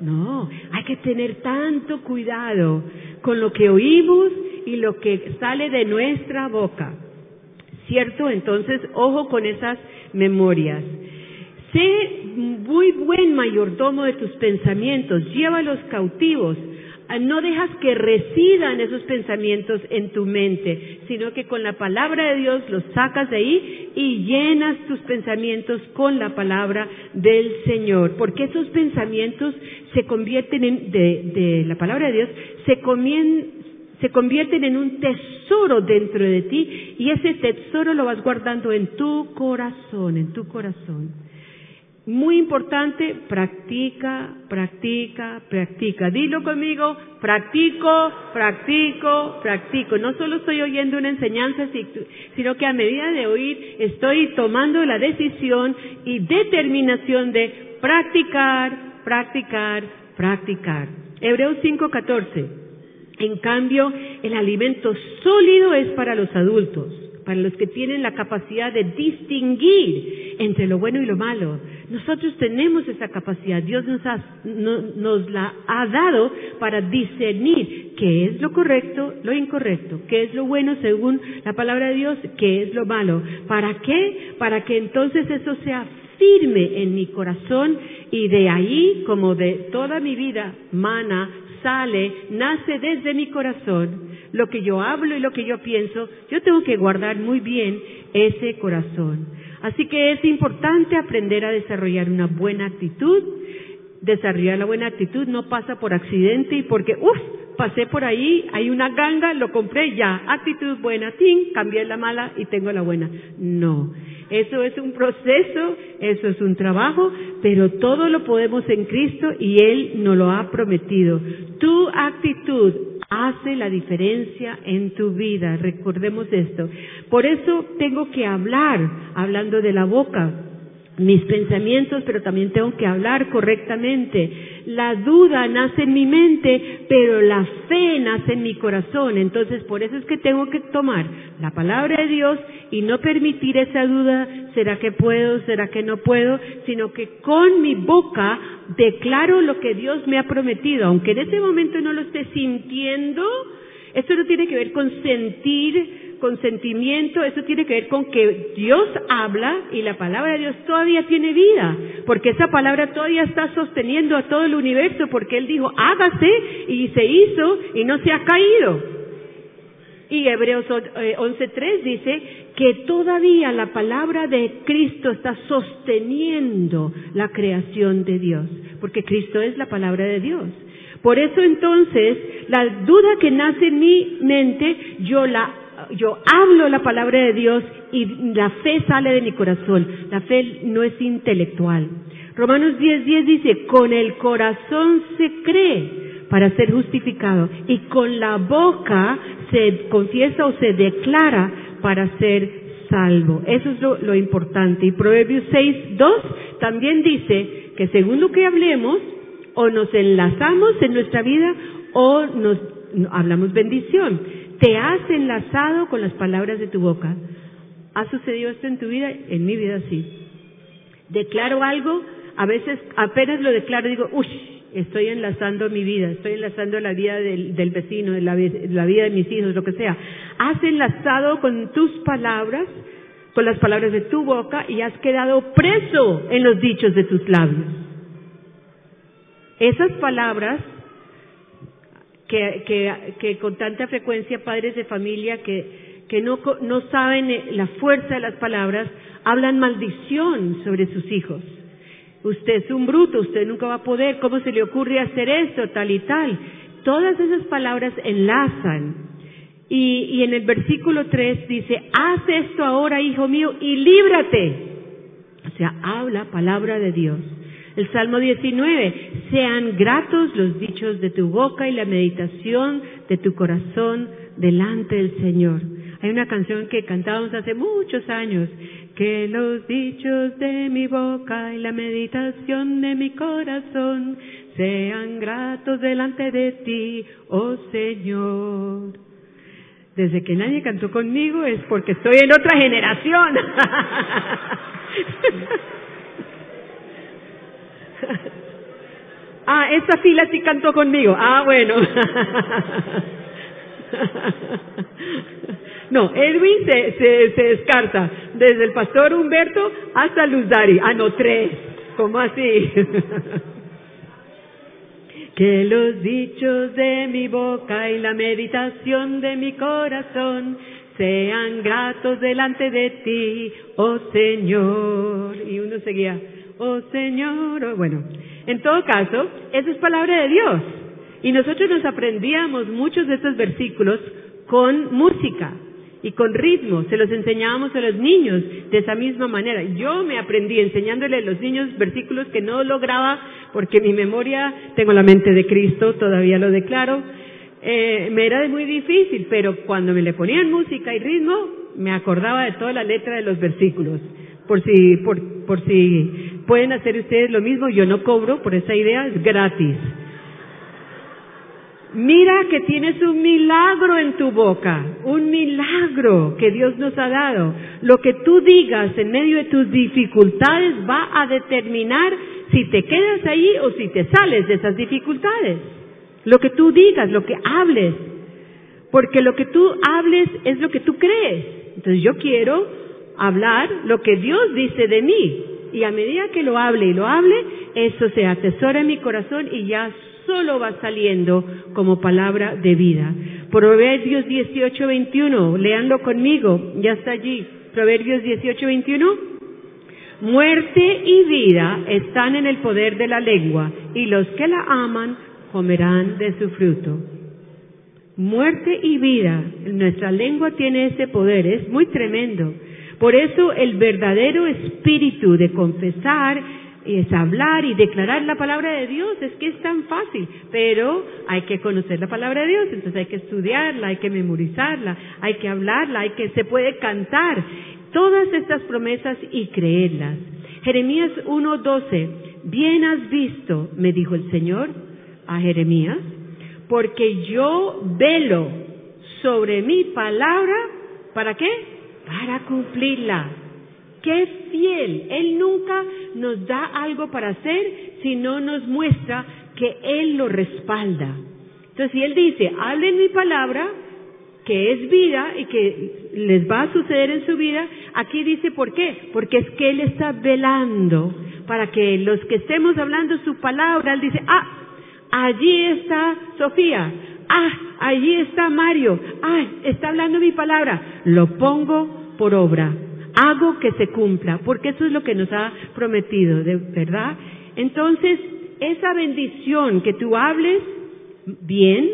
no, hay que tener tanto cuidado con lo que oímos y lo que sale de nuestra boca. ¿Cierto? Entonces, ojo con esas memorias. Sé muy buen mayordomo de tus pensamientos, llévalos cautivos. Ah, no dejas que residan esos pensamientos en tu mente, sino que con la palabra de Dios los sacas de ahí y llenas tus pensamientos con la palabra del Señor. Porque esos pensamientos se convierten en, de, de la palabra de Dios, se, comien, se convierten en un tesoro dentro de ti y ese tesoro lo vas guardando en tu corazón, en tu corazón. Muy importante, practica, practica, practica. Dilo conmigo, practico, practico, practico. No solo estoy oyendo una enseñanza, sino que a medida de oír estoy tomando la decisión y determinación de practicar, practicar, practicar. Hebreos 5:14. En cambio, el alimento sólido es para los adultos, para los que tienen la capacidad de distinguir entre lo bueno y lo malo nosotros tenemos esa capacidad, Dios nos, nos la ha dado para discernir qué es lo correcto, lo incorrecto, qué es lo bueno según la palabra de Dios, qué es lo malo. ¿Para qué? Para que entonces eso sea firme en mi corazón y de ahí, como de toda mi vida, mana, sale, nace desde mi corazón, lo que yo hablo y lo que yo pienso, yo tengo que guardar muy bien ese corazón. Así que es importante aprender a desarrollar una buena actitud. Desarrollar la buena actitud no pasa por accidente y porque, uff, pasé por ahí, hay una ganga, lo compré, ya, actitud buena, ting, cambié la mala y tengo la buena. No, eso es un proceso, eso es un trabajo, pero todo lo podemos en Cristo y Él nos lo ha prometido. Tu actitud hace la diferencia en tu vida. Recordemos esto. Por eso tengo que hablar, hablando de la boca, mis pensamientos, pero también tengo que hablar correctamente. La duda nace en mi mente, pero la fe nace en mi corazón. Entonces, por eso es que tengo que tomar la palabra de Dios y no permitir esa duda, ¿será que puedo? ¿Será que no puedo? Sino que con mi boca declaro lo que Dios me ha prometido, aunque en ese momento no lo esté sintiendo, esto no tiene que ver con sentir, con sentimiento, eso tiene que ver con que Dios habla y la palabra de Dios todavía tiene vida, porque esa palabra todavía está sosteniendo a todo el universo, porque Él dijo, hágase y se hizo y no se ha caído. Y Hebreos 11.3 eh, dice que todavía la palabra de Cristo está sosteniendo la creación de Dios, porque Cristo es la palabra de Dios. Por eso entonces, la duda que nace en mi mente, yo la yo hablo la palabra de Dios y la fe sale de mi corazón. La fe no es intelectual. Romanos 10.10 10 dice, con el corazón se cree para ser justificado y con la boca se confiesa o se declara para ser salvo. Eso es lo, importante. Y Proverbios 6.2 también dice que según lo que hablemos, o nos enlazamos en nuestra vida o nos hablamos bendición. Te has enlazado con las palabras de tu boca. ¿Ha sucedido esto en tu vida? En mi vida sí. Declaro algo, a veces apenas lo declaro digo, uy, estoy enlazando mi vida, estoy enlazando la vida del, vecino, la, la vida de mis hijos, lo que sea. Has enlazado con tus palabras, con las palabras de tu boca y has quedado preso en los dichos de tus labios. Esas palabras que, que, que con tanta frecuencia padres de familia que, que no, no saben eh, la fuerza de las palabras, hablan maldición sobre sus hijos. Usted es un bruto, usted nunca va a poder, ¿cómo se le ocurre hacer esto, tal y tal? Todas esas palabras enlazan. Y, y en el versículo 3 dice, haz esto ahora, hijo mío, y líbrate. O sea, habla palabra de Dios. El Salmo 19, sean gratos los dichos de tu boca y la meditación de tu corazón delante del Señor. Hay una canción que cantábamos hace muchos años, que los dichos de mi boca y la meditación de mi corazón sean gratos delante de ti, oh Señor. Desde que nadie cantó conmigo es porque estoy en otra generación. ah, esta fila sí cantó conmigo. Ah, bueno. No, Edwin se, se, se descarta, desde el pastor Humberto hasta Luz Dari. Ah, no, tres. ¿Cómo así? que los dichos de mi boca y la meditación de mi corazón sean gratos delante de ti, oh Señor. Y uno seguía, oh Señor, oh, bueno. En todo caso, esa es palabra de Dios. Y nosotros nos aprendíamos muchos de estos versículos con música y con ritmo. Se los enseñábamos a los niños de esa misma manera. Yo me aprendí enseñándole a los niños versículos que no lograba porque mi memoria, tengo la mente de Cristo, todavía lo declaro, eh, me era muy difícil, pero cuando me le ponían música y ritmo, me acordaba de toda la letra de los versículos. Por si, por, por si pueden hacer ustedes lo mismo, yo no cobro por esa idea, es gratis. Mira que tienes un milagro en tu boca, un milagro que Dios nos ha dado. Lo que tú digas en medio de tus dificultades va a determinar si te quedas ahí o si te sales de esas dificultades. Lo que tú digas, lo que hables. Porque lo que tú hables es lo que tú crees. Entonces yo quiero hablar lo que Dios dice de mí. Y a medida que lo hable y lo hable, eso se atesora en mi corazón y ya solo va saliendo como palabra de vida. Proverbios 18, 21, leanlo conmigo, ya está allí. Proverbios 18, 21. Muerte y vida están en el poder de la lengua, y los que la aman comerán de su fruto. Muerte y vida, nuestra lengua tiene ese poder, es muy tremendo. Por eso el verdadero espíritu de confesar es hablar y declarar la palabra de Dios, es que es tan fácil, pero hay que conocer la palabra de Dios, entonces hay que estudiarla, hay que memorizarla, hay que hablarla, hay que se puede cantar todas estas promesas y creerlas. Jeremías 1:12, bien has visto, me dijo el Señor a Jeremías, porque yo velo sobre mi palabra, ¿para qué? Para cumplirla. Qué fiel. Él nunca nos da algo para hacer si no nos muestra que Él lo respalda. Entonces, si Él dice, hablen mi palabra, que es vida y que les va a suceder en su vida, aquí dice por qué, porque es que Él está velando para que los que estemos hablando su palabra, Él dice, ah, allí está Sofía, ah, allí está Mario, ah, está hablando mi palabra, lo pongo por obra hago que se cumpla, porque eso es lo que nos ha prometido, ¿de verdad? Entonces, esa bendición que tú hables bien,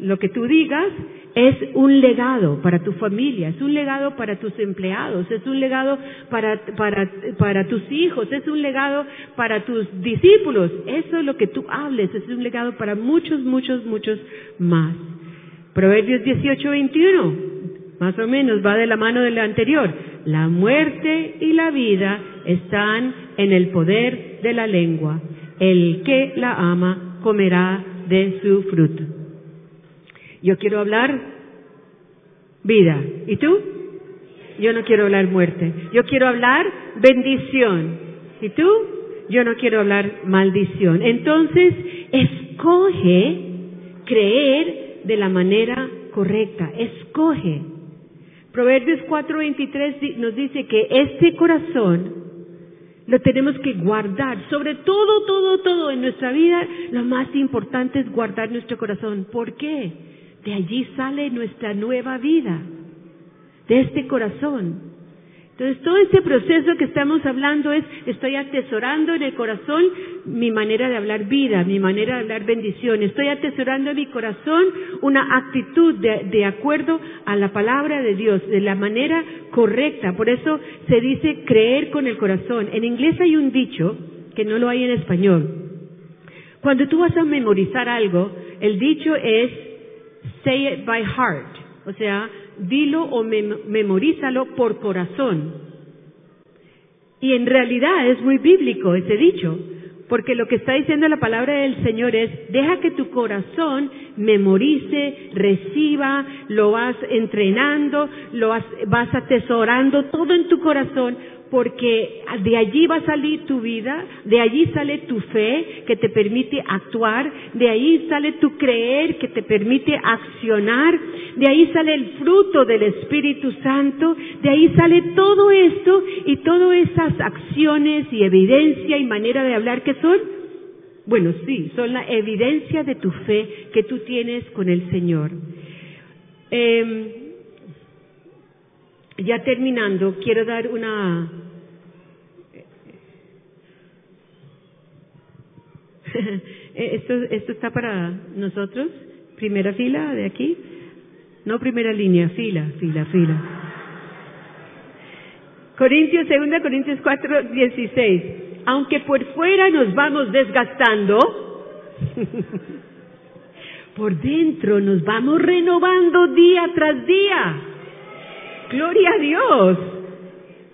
lo que tú digas, es un legado para tu familia, es un legado para tus empleados, es un legado para, para, para tus hijos, es un legado para tus discípulos. Eso es lo que tú hables, es un legado para muchos, muchos, muchos más. Proverbios 18, 21, más o menos va de la mano de la anterior. La muerte y la vida están en el poder de la lengua. El que la ama comerá de su fruto. Yo quiero hablar vida. ¿Y tú? Yo no quiero hablar muerte. Yo quiero hablar bendición. ¿Y tú? Yo no quiero hablar maldición. Entonces, escoge creer de la manera correcta. Escoge. Proverbios 4:23 nos dice que este corazón lo tenemos que guardar. Sobre todo, todo, todo en nuestra vida, lo más importante es guardar nuestro corazón. ¿Por qué? De allí sale nuestra nueva vida, de este corazón. Entonces, todo este proceso que estamos hablando es, estoy atesorando en el corazón mi manera de hablar vida, mi manera de hablar bendición. Estoy atesorando en mi corazón una actitud de, de acuerdo a la palabra de Dios, de la manera correcta. Por eso se dice creer con el corazón. En inglés hay un dicho que no lo hay en español. Cuando tú vas a memorizar algo, el dicho es say it by heart. O sea, dilo o memorízalo por corazón. Y en realidad es muy bíblico ese dicho, porque lo que está diciendo la palabra del Señor es, deja que tu corazón memorice, reciba, lo vas entrenando, lo vas, vas atesorando todo en tu corazón, porque de allí va a salir tu vida, de allí sale tu fe que te permite actuar, de ahí sale tu creer que te permite accionar, de ahí sale el fruto del Espíritu Santo, de ahí sale todo esto y todas esas acciones y evidencia y manera de hablar que son, bueno, sí, son la evidencia de tu fe que tú tienes con el Señor. Em, ya terminando, quiero dar una esto, esto está para nosotros, primera fila de aquí, no primera línea, fila, fila, fila. Corintios, segunda Corintios 4, 16. Aunque por fuera nos vamos desgastando, por dentro nos vamos renovando día tras día. Gloria a Dios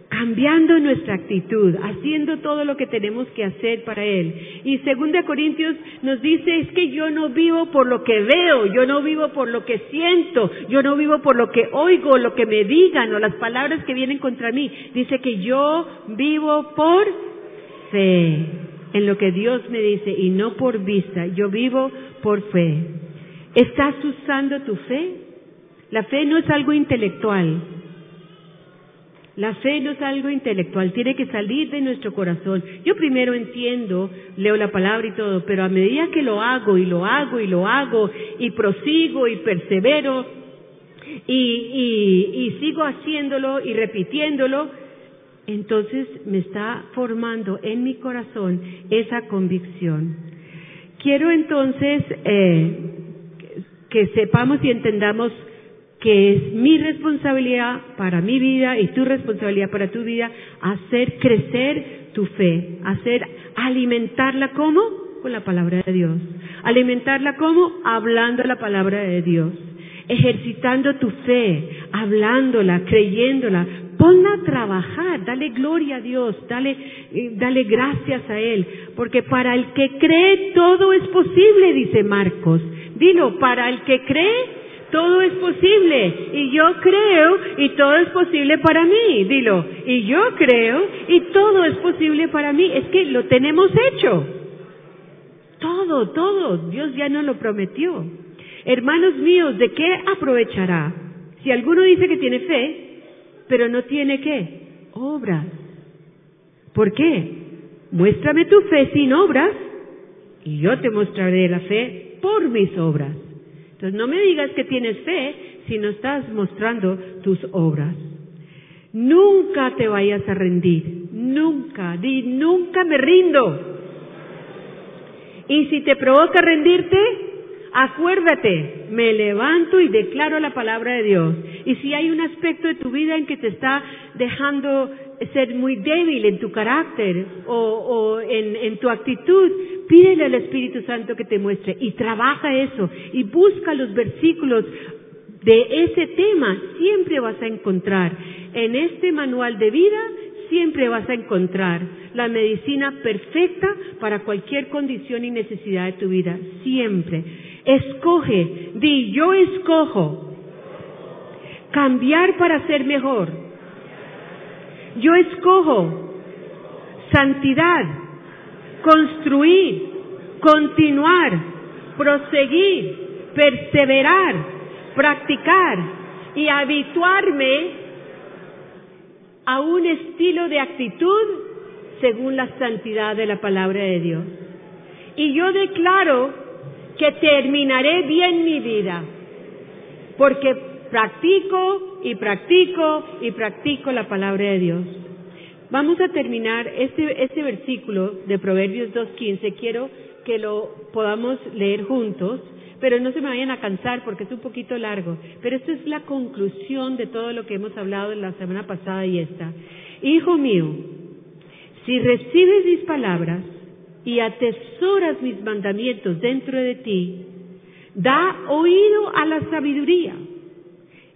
cambiando nuestra actitud, haciendo todo lo que tenemos que hacer para Él. Y segunda Corintios nos dice, es que yo no vivo por lo que veo, yo no vivo por lo que siento, yo no vivo por lo que oigo, lo que me digan o las palabras que vienen contra mí. Dice que yo vivo por fe, en lo que Dios me dice y no por vista, yo vivo por fe. ¿Estás usando tu fe? La fe no es algo intelectual, la fe no es algo intelectual, tiene que salir de nuestro corazón. Yo primero entiendo, leo la palabra y todo, pero a medida que lo hago y lo hago y lo hago y prosigo y persevero y, sigo haciéndolo y repitiéndolo, entonces me está formando en mi corazón esa convicción. Quiero entonces eh, que sepamos y entendamos que es mi responsabilidad para mi vida y tu responsabilidad para tu vida, hacer crecer tu fe, hacer alimentarla como con la palabra de Dios, alimentarla como hablando la palabra de Dios, ejercitando tu fe, hablándola, creyéndola, ponla a trabajar, dale gloria a Dios, dale, eh, dale gracias a Él, porque para el que cree todo es posible, dice Marcos. Dilo, para el que cree todo es posible y yo creo y todo es posible para mí. Dilo, y yo creo y todo es posible para mí. Es que lo tenemos hecho. Todo, todo. Dios ya nos lo prometió. Hermanos míos, ¿de qué aprovechará? Si alguno dice que tiene fe, pero no tiene qué? Obras. ¿Por qué? Muéstrame tu fe sin obras y yo te mostraré la fe por mis obras. Entonces no me digas que tienes fe si no estás mostrando tus obras. Nunca te vayas a rendir, nunca, di nunca me rindo. Y si te provoca rendirte, acuérdate, me levanto y declaro la palabra de Dios. Y si hay un aspecto de tu vida en que te está dejando ser muy débil en tu carácter o, en, en tu actitud, pídele al Espíritu Santo que te muestre y trabaja eso y busca los versículos de ese tema. Siempre vas a encontrar en este manual de vida, siempre vas a encontrar la medicina perfecta para cualquier condición y necesidad de tu vida. Siempre. Escoge, di yo escojo cambiar para ser mejor. Yo escojo santidad construir, continuar, proseguir, perseverar, practicar y habituarme a un estilo de actitud según la santidad de la palabra de Dios. Y yo declaro que terminaré bien mi vida, porque practico y practico y practico la palabra de Dios. Vamos a terminar este, este versículo de Proverbios 2.15. Quiero que lo podamos leer juntos, pero no se me vayan a cansar porque es un poquito largo. Pero esta es la conclusión de todo lo que hemos hablado la semana pasada y esta. Hijo mío, si recibes mis palabras y atesoras mis mandamientos dentro de ti, da oído a la sabiduría,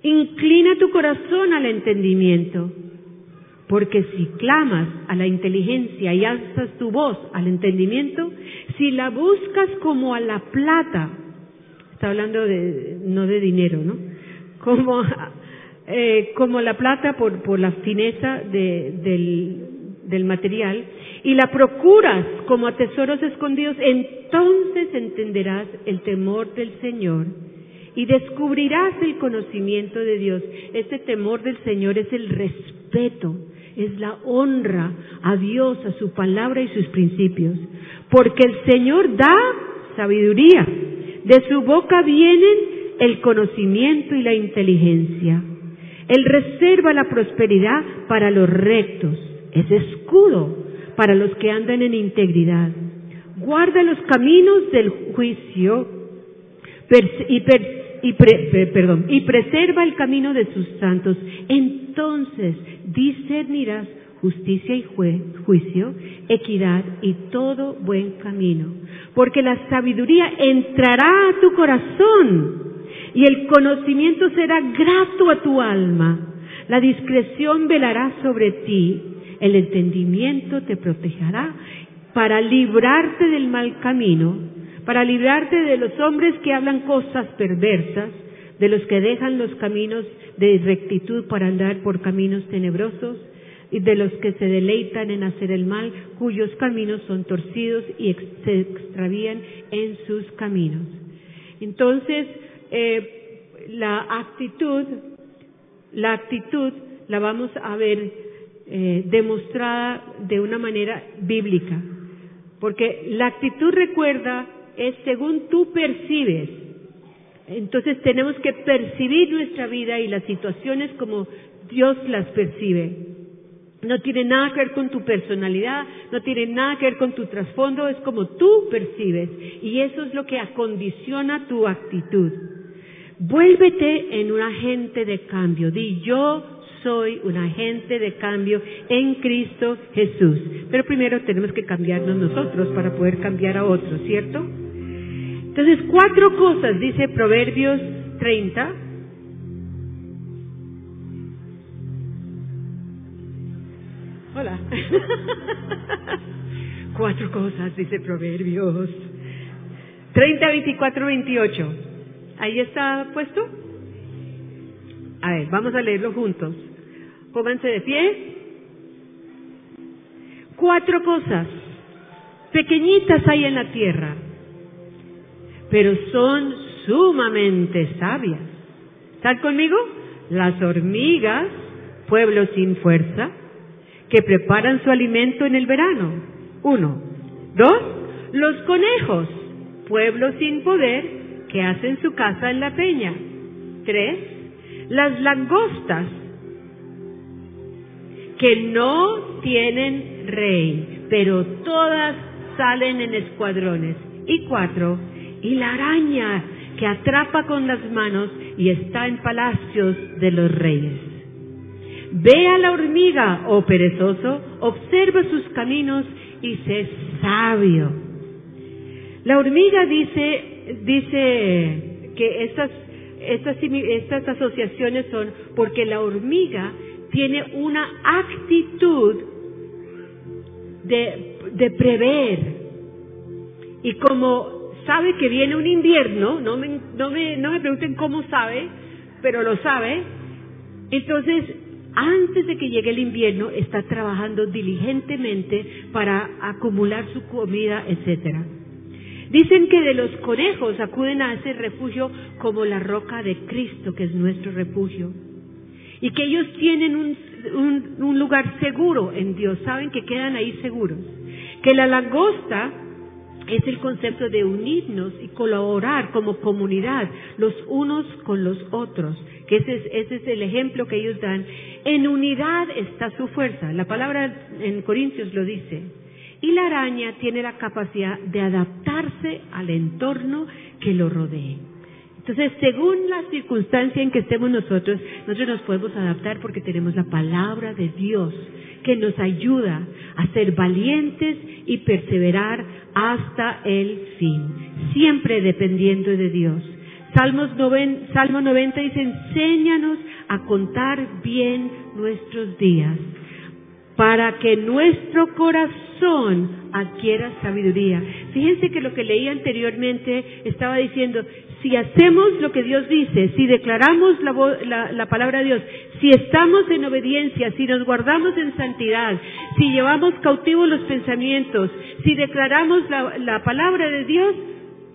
inclina tu corazón al entendimiento porque si clamas a la inteligencia y alzas tu voz al entendimiento, si la buscas como a la plata, está hablando de, no de dinero, ¿no? Como eh, como la plata por, por la fineza de, del, del material y la procuras como a tesoros escondidos, entonces entenderás el temor del Señor y descubrirás el conocimiento de Dios. Este temor del Señor es el respeto, es la honra a Dios, a su palabra y sus principios. Porque el Señor da sabiduría. De su boca vienen el conocimiento y la inteligencia. Él reserva la prosperidad para los rectos. Es escudo para los que andan en integridad. Guarda los caminos del juicio y, y, preserva el camino de sus santos. Entonces discernirás justicia y juicio, equidad y todo buen camino. Porque la sabiduría entrará a tu corazón y el conocimiento será grato a tu alma. La discreción velará sobre ti, el entendimiento te protegerá para librarte del mal camino, para librarte de los hombres que hablan cosas perversas, de los que dejan los caminos de rectitud para andar por caminos tenebrosos, y de los que se deleitan en hacer el mal, cuyos caminos son torcidos y se extravían en sus caminos. Entonces, eh, la actitud, la actitud la vamos a ver eh, demostrada de una manera bíblica, porque la actitud recuerda es según tú percibes. Entonces tenemos que percibir nuestra vida y las situaciones como Dios las percibe. No tiene nada que ver con tu personalidad, no tiene nada que ver con tu trasfondo, es como tú percibes. Y eso es lo que acondiciona tu actitud. Vuélvete en un agente de cambio. Di yo soy un agente de cambio en Cristo Jesús. Pero primero tenemos que cambiarnos nosotros para poder cambiar a otros, ¿cierto? Entonces, cuatro cosas, dice Proverbios 30, Hola. Cuatro cosas, dice Proverbios. 30, 24, 28. ¿Ahí está puesto? A ver, vamos a leerlo juntos. Pónganse de pie. Cuatro cosas pequeñitas hay en la tierra, pero son sumamente sabias. ¿Están conmigo? Las hormigas, pueblo sin fuerza, que preparan su alimento en el verano. Uno. Dos, los conejos, pueblo sin poder, que hacen su casa en la peña. Tres, las langostas, que no tienen rey, pero todas salen en escuadrones. Y cuatro, y la araña, que atrapa con las manos y está en palacios de los reyes. Ve a la hormiga, oh perezoso, observa sus caminos y sé sabio. La hormiga dice, dice que estas, estas, estas asociaciones son porque la hormiga tiene una actitud de, prever. Y como sabe que viene un invierno, no me, no, me, no me pregunten cómo sabe, pero lo sabe, entonces antes de que llegue el invierno, está trabajando diligentemente para acumular su comida, etcétera. Dicen que de los conejos acuden a ese refugio como la roca de Cristo, que es nuestro refugio. Y que ellos tienen un, un lugar seguro en Dios, saben que quedan ahí seguros. Que la langosta es el concepto de unirnos y colaborar como comunidad, los unos con los otros, que ese es, ese es el ejemplo que ellos dan. En unidad está su fuerza, la palabra en Corintios lo dice. Y la araña tiene la capacidad de adaptarse al entorno que lo rodee. Entonces, según la circunstancia en que estemos nosotros, nosotros nos podemos adaptar porque tenemos la palabra de Dios que nos ayuda a ser valientes y perseverar hasta el fin, siempre dependiendo de Dios. Salmos Salmo 90 dice, enséñanos a contar bien nuestros días para que nuestro corazón adquiera sabiduría. Fíjense que lo que leí anteriormente estaba diciendo, si hacemos lo que Dios dice, si declaramos la, palabra de Dios, si estamos en obediencia, si nos guardamos en santidad, si llevamos cautivos los pensamientos, si declaramos la, la palabra de Dios,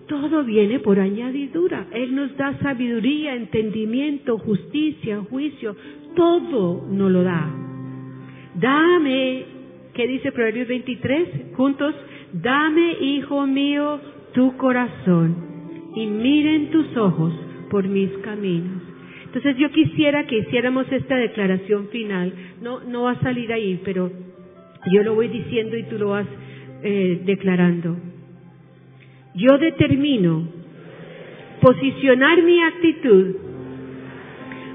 todo viene por añadidura. Él nos da sabiduría, entendimiento, justicia, juicio, todo nos lo da. Dame, ¿qué dice Proverbios 23? Juntos, dame, hijo mío, tu corazón y miren tus ojos por mis caminos. Entonces yo quisiera que hiciéramos esta declaración final. No, no va a salir ahí, pero yo lo voy diciendo y tú lo vas eh, declarando. Yo determino posicionar mi actitud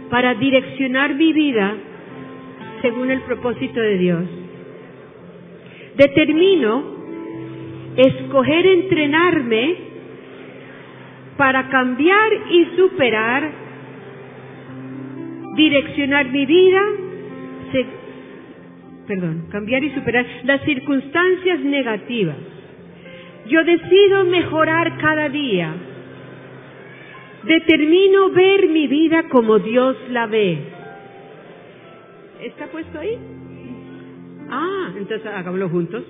para direccionar mi vida según el propósito de Dios. Determino escoger entrenarme para cambiar y superar, direccionar mi vida, perdón, cambiar y superar las circunstancias negativas. Yo decido mejorar cada día. Determino ver mi vida como Dios la ve. ¿Está puesto ahí? Ah, entonces hagámoslo juntos.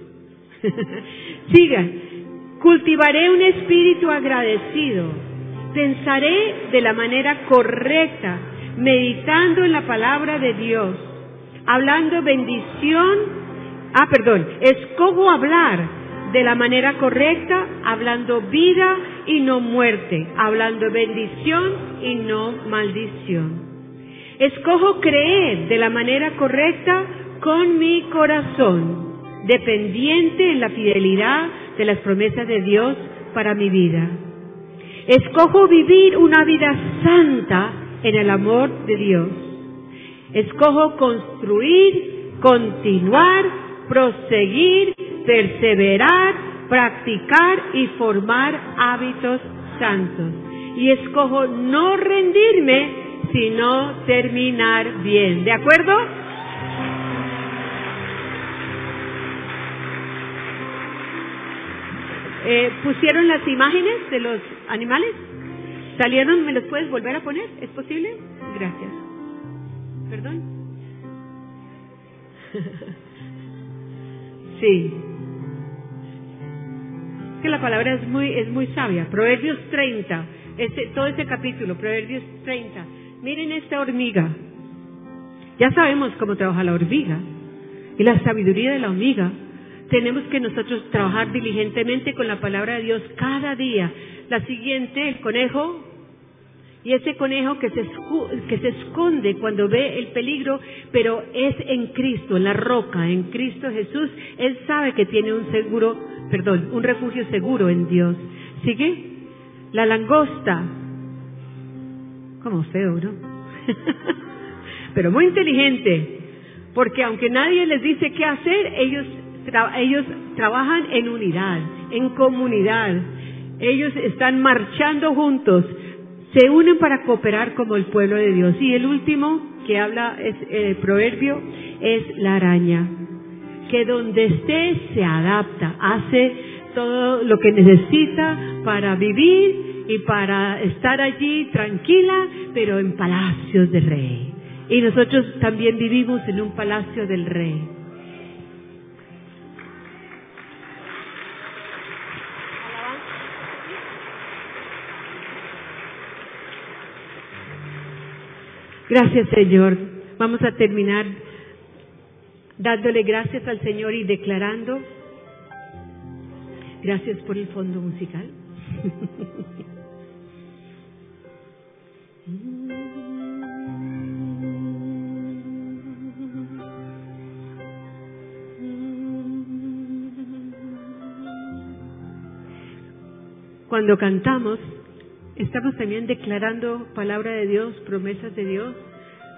Sigan. Cultivaré un espíritu agradecido. Pensaré de la manera correcta, meditando en la palabra de Dios, hablando bendición. Ah, perdón, escojo hablar de la manera correcta, hablando vida y no muerte, hablando bendición y no maldición. Escojo creer de la manera correcta con mi corazón, dependiente en la fidelidad de las promesas de Dios para mi vida. Escojo vivir una vida santa en el amor de Dios. Escojo construir, continuar, proseguir, perseverar, practicar y formar hábitos santos. Y escojo no rendirme, sino terminar bien. ¿De acuerdo? Eh, ¿Pusieron las imágenes de los animales? ¿Salieron? ¿Me los puedes volver a poner? ¿Es posible? Gracias. ¿Perdón? sí. Es que la palabra es muy, es muy sabia. Proverbios 30. Este, todo este capítulo, Proverbios 30. Miren esta hormiga. Ya sabemos cómo trabaja la hormiga. Y la sabiduría de la hormiga tenemos que nosotros trabajar diligentemente con la palabra de Dios cada día. La siguiente, el conejo, y ese conejo que se, que se esconde cuando ve el peligro, pero es en Cristo, en la roca, en Cristo Jesús, él sabe que tiene un seguro, perdón, un refugio seguro en Dios. ¿Sigue? La langosta. Como feo, ¿no? pero muy inteligente, porque aunque nadie les dice qué hacer, ellos ellos trabajan en unidad, en comunidad. Ellos están marchando juntos, se unen para cooperar como el pueblo de Dios. Y el último que habla es el eh, proverbio es la araña, que donde esté se adapta, hace todo lo que necesita para vivir y para estar allí tranquila, pero en palacios del rey. Y nosotros también vivimos en un palacio del rey. Gracias, Señor. Vamos a terminar dándole gracias al Señor y declarando gracias por el fondo musical. Cuando cantamos, Estamos también declarando palabra de Dios, promesas de Dios,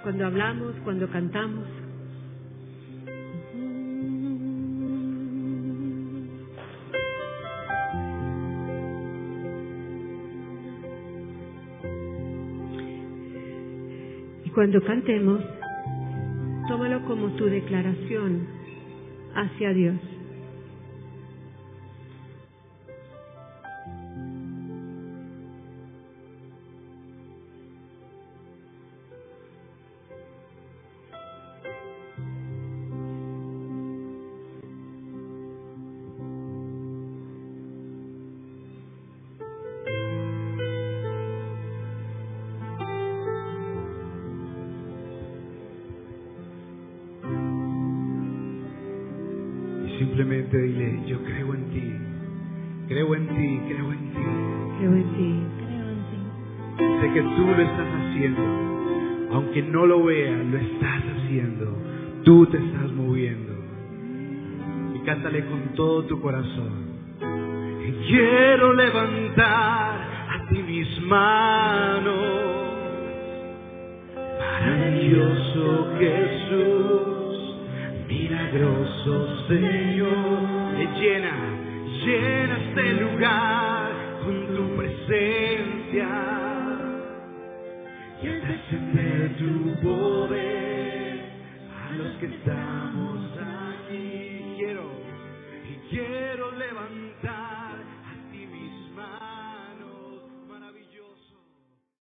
cuando hablamos, cuando cantamos. Y cuando cantemos, tómalo como tu declaración hacia Dios. Todo tu corazón. Quiero levantar